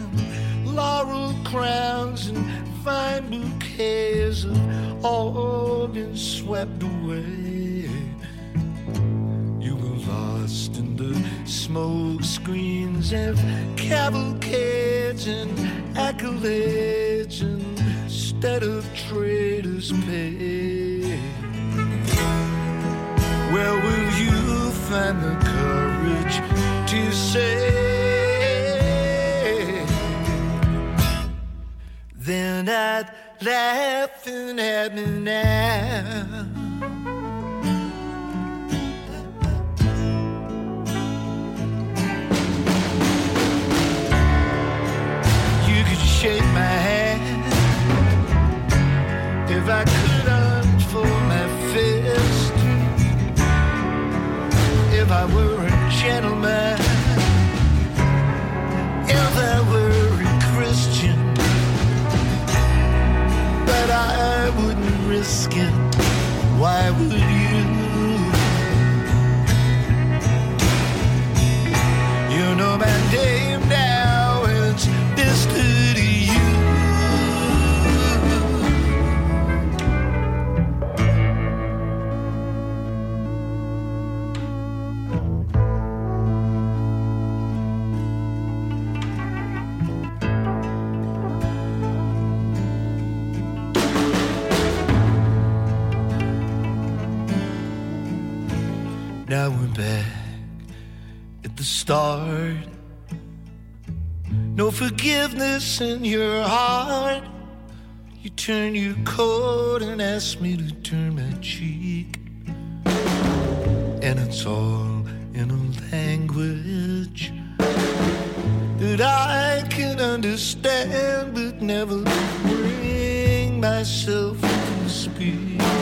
laurel crowns and fine bouquets have all been swept away. Lost in the smoke screens of cavalcades and accolades instead of traders' pay. Where will you find the courage to say they're not laughing at me now? Were a gentleman, if I were a Christian, but I wouldn't risk it. Why would you? You know my name Now we're back at the start. No forgiveness in your heart. You turn your coat and ask me to turn my cheek. And it's all in a language that I can understand, but never bring myself to speak.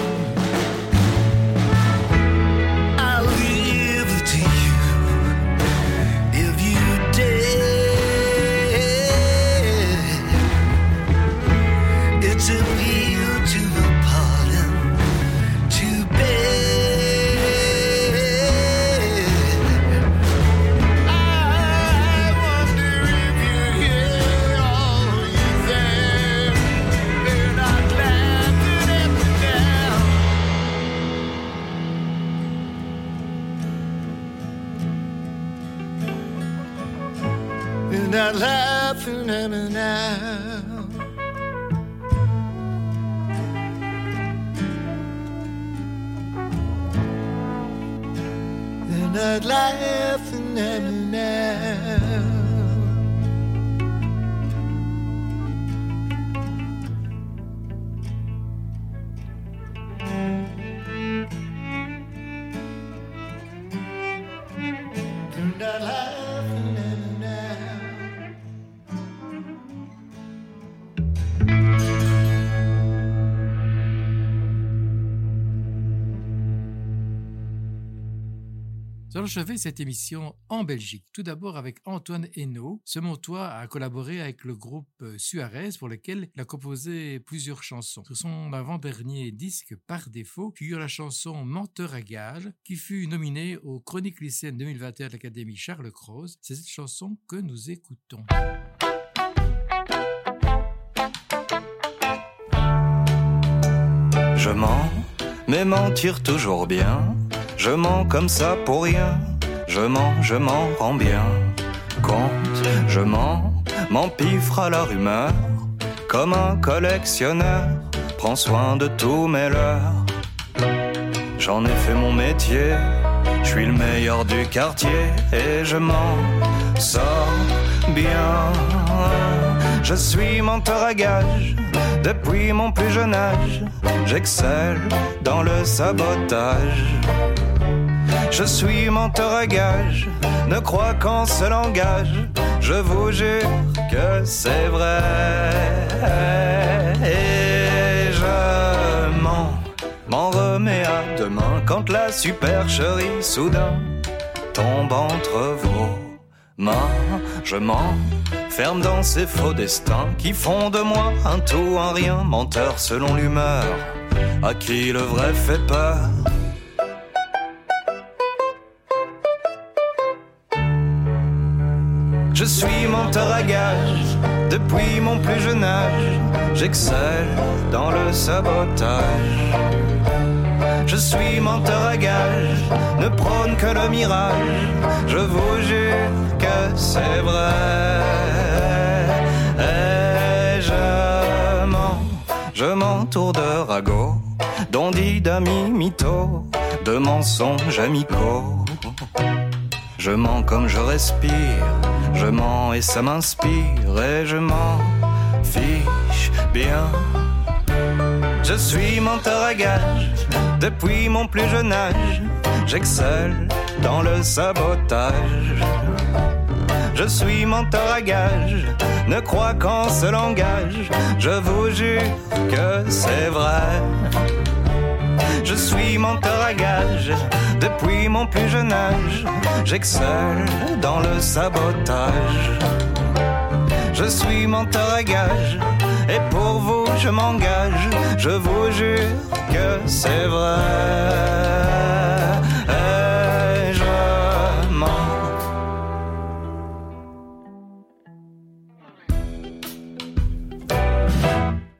Laughing at me now. They're not laughing at me now. Nous allons achever cette émission en Belgique. Tout d'abord avec Antoine Hainaut. Ce Montois a collaboré avec le groupe euh, Suarez pour lequel il a composé plusieurs chansons. Sur son avant-dernier disque Par défaut figure la chanson Menteur à gage qui fut nominée aux Chroniques lycéennes 2021 de l'Académie Charles Cros. C'est cette chanson que nous écoutons. Je mens, mais mentir toujours bien. Je mens comme ça pour rien. Je mens, je m'en rends bien compte. Je mens, m'empiffre à la rumeur. Comme un collectionneur, prends soin de tous mes leurs. J'en ai fait mon métier, je suis le meilleur du quartier et je m'en sors bien. Je suis menteur à gage depuis mon plus jeune âge. J'excelle dans le sabotage. Je suis menteur à gage, ne crois qu'en ce langage. Je vous jure que c'est vrai. Et je mens, m'en remets à demain quand la supercherie soudain tombe entre vos mains. Je mens, ferme dans ces faux destins qui font de moi un tout, un rien, menteur selon l'humeur, à qui le vrai fait peur. Je suis menteur à gage depuis mon plus jeune âge. J'excelle dans le sabotage. Je suis menteur à gage, ne prône que le mirage. Je vous jure que c'est vrai. Et je mens, je m'entoure de ragots, d'ondits d'amis mythos, de mensonges amicaux. Je mens comme je respire, je mens et ça m'inspire, et je m'en fiche bien. Je suis menteur à gage depuis mon plus jeune âge. J'excelle dans le sabotage. Je suis menteur à gage, ne crois qu'en ce langage. Je vous jure que c'est vrai. Je suis menteur à gage depuis mon plus jeune âge. J'excelle dans le sabotage. Je suis menteur à gage et pour vous je m'engage. Je vous jure que c'est vrai.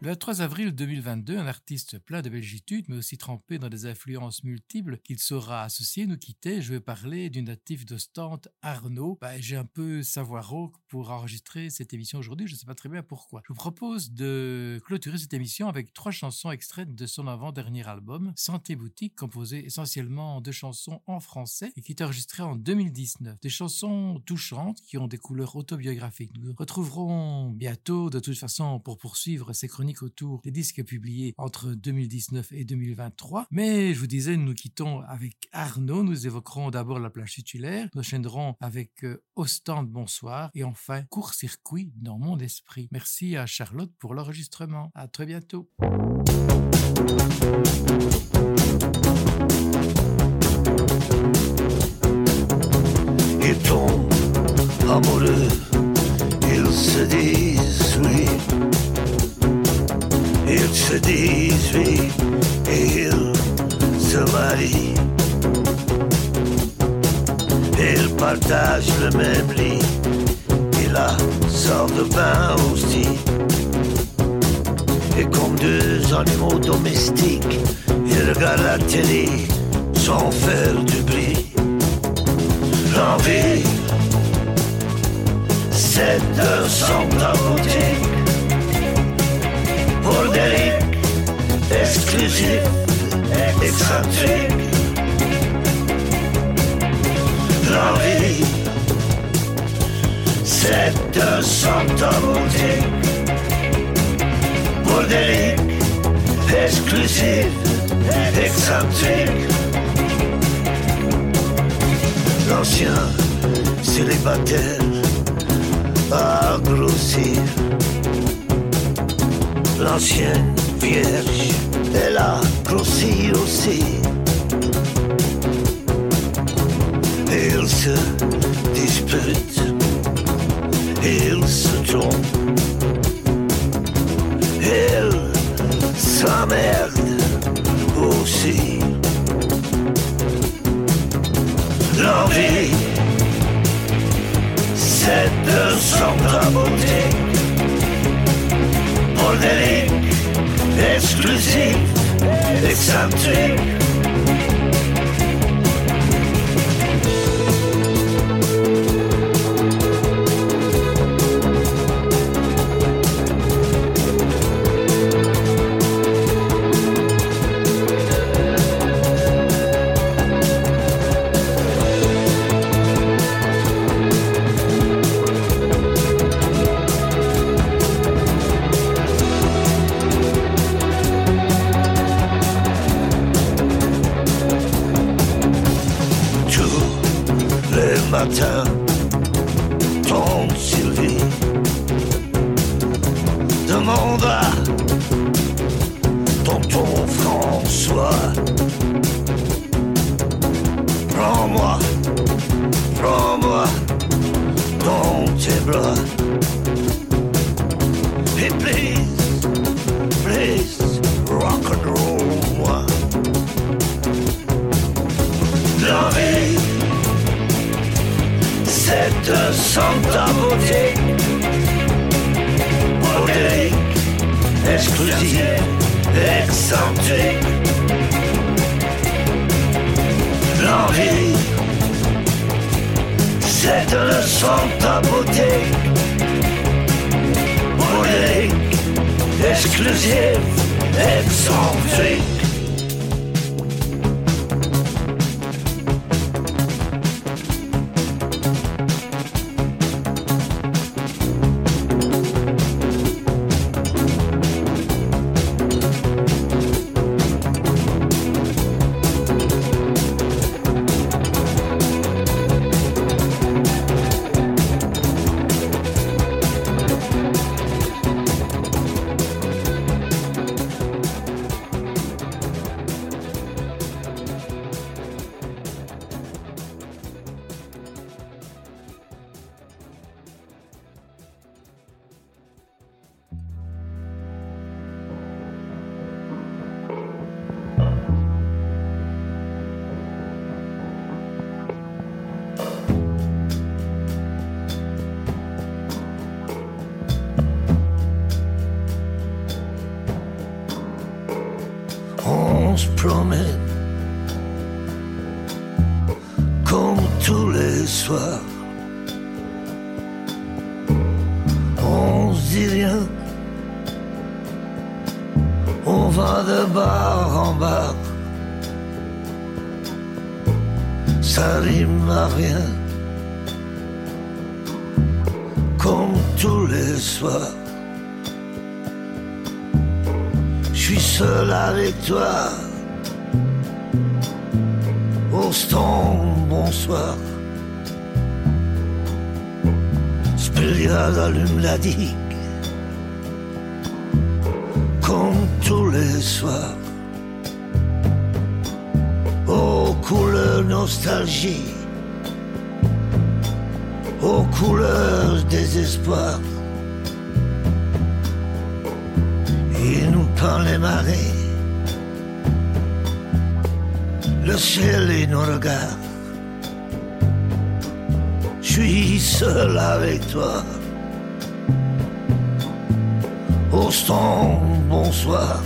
Le 3 avril 2022, un artiste plein de belgitude, mais aussi trempé dans des influences multiples qu'il saura associer, nous quittait. Je vais parler du natif d'Ostende, Arnaud. Bah, J'ai un peu savoir pour enregistrer cette émission aujourd'hui, je ne sais pas très bien pourquoi. Je vous propose de clôturer cette émission avec trois chansons extraites de son avant-dernier album, Santé Boutique, composé essentiellement de chansons en français et qui est enregistré en 2019. Des chansons touchantes qui ont des couleurs autobiographiques. Nous retrouverons bientôt, de toute façon, pour poursuivre ces chroniques autour des disques publiés entre 2019 et 2023. Mais je vous disais, nous quittons avec Arnaud. Nous évoquerons d'abord la plage titulaire. Nous enchaînerons avec euh, Ostende Bonsoir et enfin Court-circuit dans mon esprit. Merci à Charlotte pour l'enregistrement. À très bientôt. Ils tombent amoureux, ils se disent oui. Ils se disent oui et ils se marient. Ils partagent le même lit et la sorte de bain aussi. Et comme deux animaux domestiques, ils regardent la télé sans faire du bruit. L'envie, c'est de centre boutique. Bordélique, exclusif, excentrique. L'envie, de centre boutique. Bordélique, exclusif, excentrique. L'ancien célibataire a grossi. L'ancienne vierge, elle a grossi aussi. Ils se ils se trompent, ils s'emmerdent aussi. L'envie, c'est de s'entramonter bordélique, exclusif, excentrique. Exclusive, excentrique on comme tous les soirs. On se dit rien, on va de bar en bar. Ça rime à rien, comme tous les soirs. Je suis seul avec toi. Bonsoir. Spéliade allume la digue. Comme tous les soirs. Aux couleurs nostalgie. Aux couleurs désespoir. Il nous peint les marées, le ciel et nos regards. Je suis seul avec toi. Austin, bonsoir.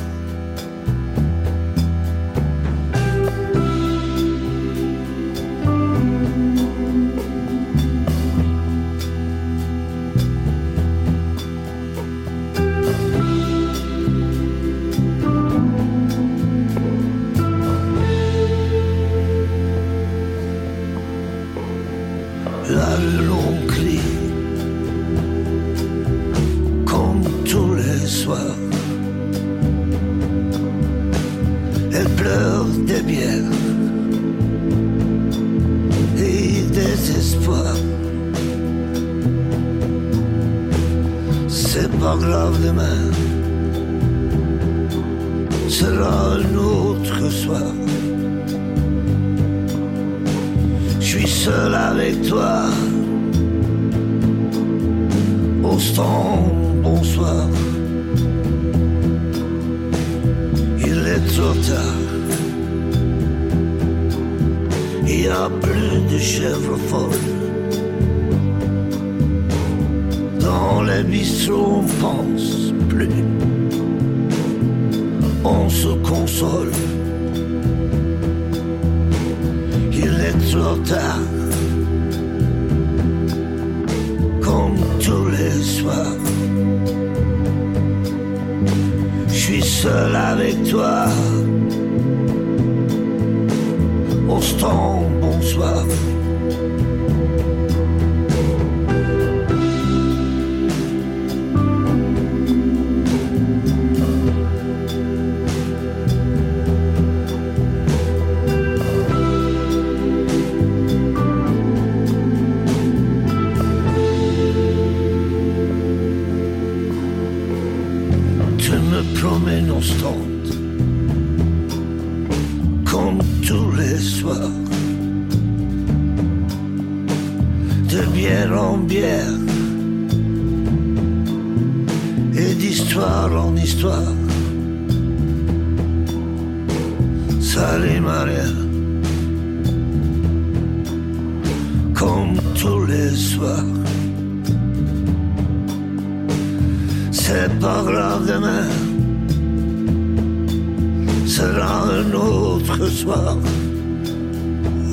Un autre soir.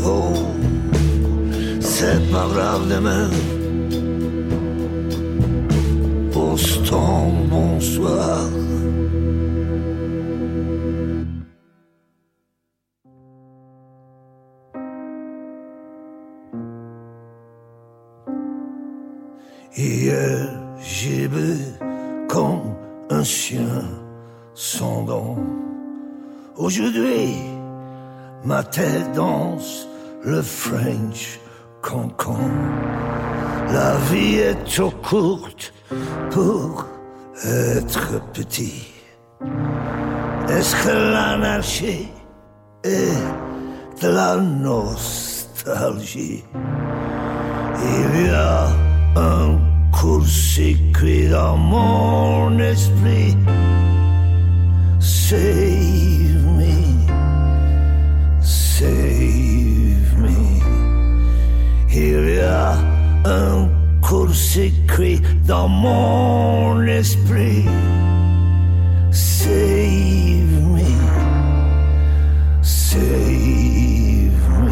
Oh C'est pas grave demain. Au stand bonsoir Aujourd'hui, ma tête danse le French cancan. La vie est trop courte pour être petit. Est-ce que l'anarchie est de la nostalgie? Il y a un court-circuit dans mon esprit. Save un court-circuit dans mon esprit. Save me, save me.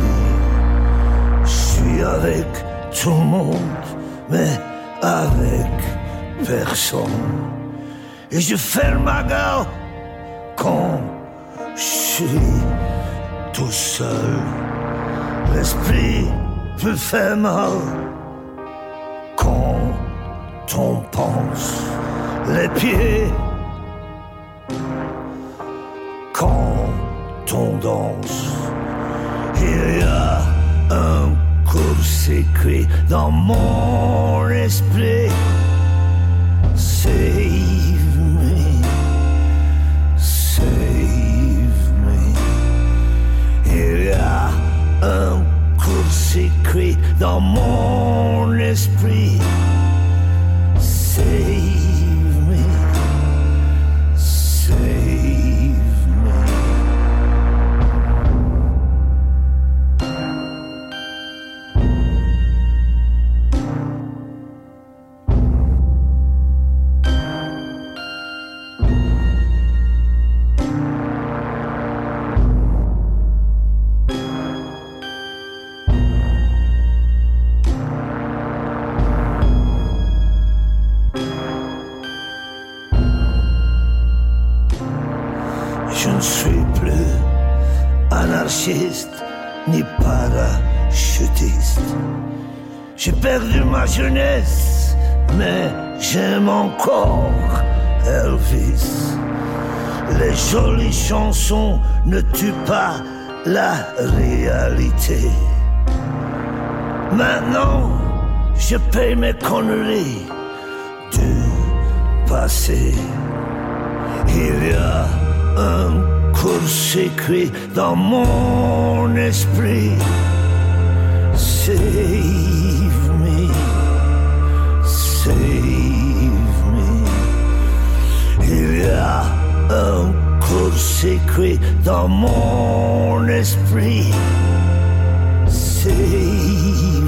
Je suis avec tout le monde, mais avec personne. Et je ferme ma gueule quand je suis tout seul. L'esprit peut faire mal quand on pense. Les pieds quand on danse. Il y a un court-circuit dans mon esprit. Save me, save me. Il y a un court-circuit dans mon esprit. Save encore Elvis. Les jolies chansons ne tuent pas la réalité. Maintenant, je paye mes conneries du passé. Il y a un court-circuit dans mon esprit. un cours secret dans mon esprit. C'est vous